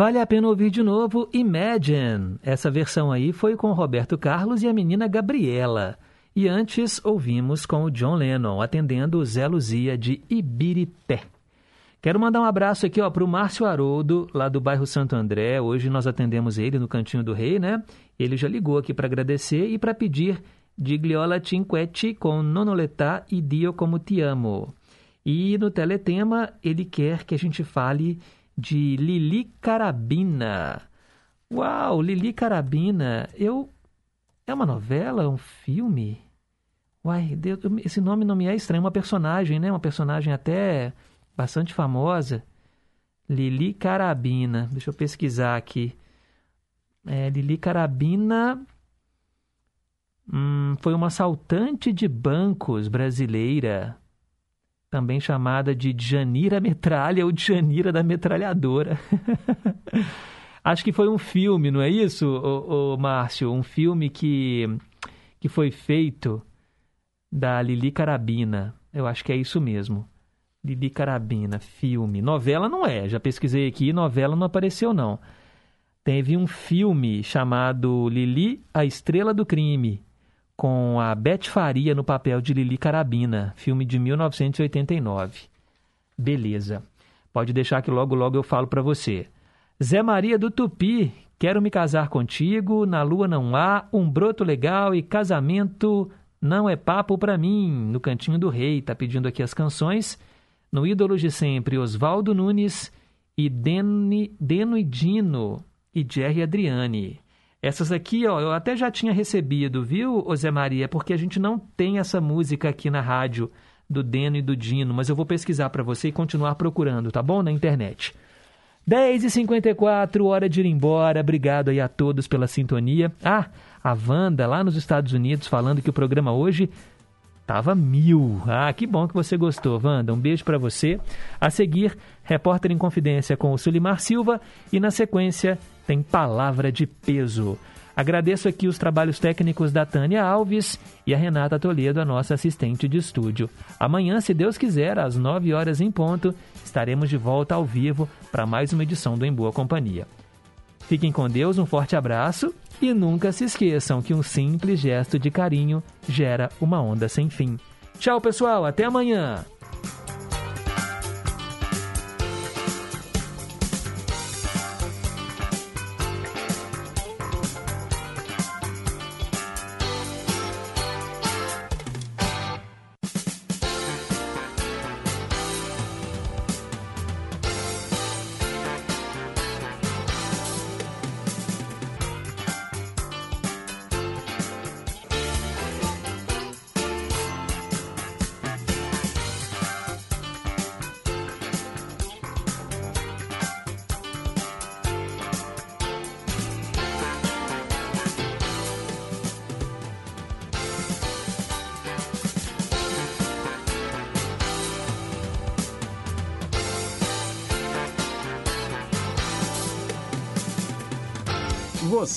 Vale a pena ouvir de novo Imagine. Essa versão aí foi com Roberto Carlos e a menina Gabriela. E antes ouvimos com o John Lennon, atendendo o Zé Luzia de Ibirité. Quero mandar um abraço aqui para o Márcio Haroldo, lá do bairro Santo André. Hoje nós atendemos ele no Cantinho do Rei, né? Ele já ligou aqui para agradecer e para pedir Digliola Cinquetti com Nonoletà e Dio Como Te Amo. E no teletema ele quer que a gente fale de Lili Carabina. Uau, Lili Carabina. Eu é uma novela, um filme? Uai, Deus, esse nome não me é estranho, uma personagem, né? Uma personagem até bastante famosa. Lili Carabina. Deixa eu pesquisar aqui. É, Lili Carabina. Hum, foi uma assaltante de bancos brasileira, também chamada de Janira Metralha ou Janira da Metralhadora. Acho que foi um filme, não é isso, ô, ô, Márcio? Um filme que, que foi feito da Lili Carabina. Eu acho que é isso mesmo. Lili Carabina, filme. Novela não é, já pesquisei aqui, novela não apareceu não. Teve um filme chamado Lili, a Estrela do Crime, com a Beth Faria no papel de Lili Carabina, filme de 1989. Beleza. Pode deixar que logo logo eu falo para você. Zé Maria do Tupi, quero me casar contigo, na lua não há, um broto legal e casamento não é papo para mim. No Cantinho do Rei, tá pedindo aqui as canções. No Ídolos de Sempre, Oswaldo Nunes e Deno e Dino e Jerry Adriane. Essas aqui, ó, eu até já tinha recebido, viu, Zé Maria? Porque a gente não tem essa música aqui na rádio do Deno e do Dino, mas eu vou pesquisar para você e continuar procurando, tá bom? Na internet. 10h54, hora de ir embora. Obrigado aí a todos pela sintonia. Ah, a Wanda lá nos Estados Unidos falando que o programa hoje tava mil. Ah, que bom que você gostou, Wanda. Um beijo para você. A seguir, repórter em confidência com o Sulimar Silva e na sequência tem palavra de peso. Agradeço aqui os trabalhos técnicos da Tânia Alves e a Renata Toledo, a nossa assistente de estúdio. Amanhã, se Deus quiser, às 9 horas em ponto, estaremos de volta ao vivo para mais uma edição do Em Boa Companhia. Fiquem com Deus, um forte abraço e nunca se esqueçam que um simples gesto de carinho gera uma onda sem fim. Tchau, pessoal, até amanhã!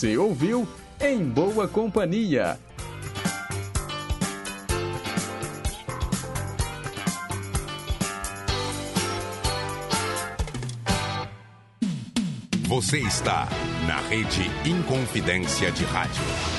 Você ouviu Em Boa Companhia. Você está na rede Inconfidência de Rádio.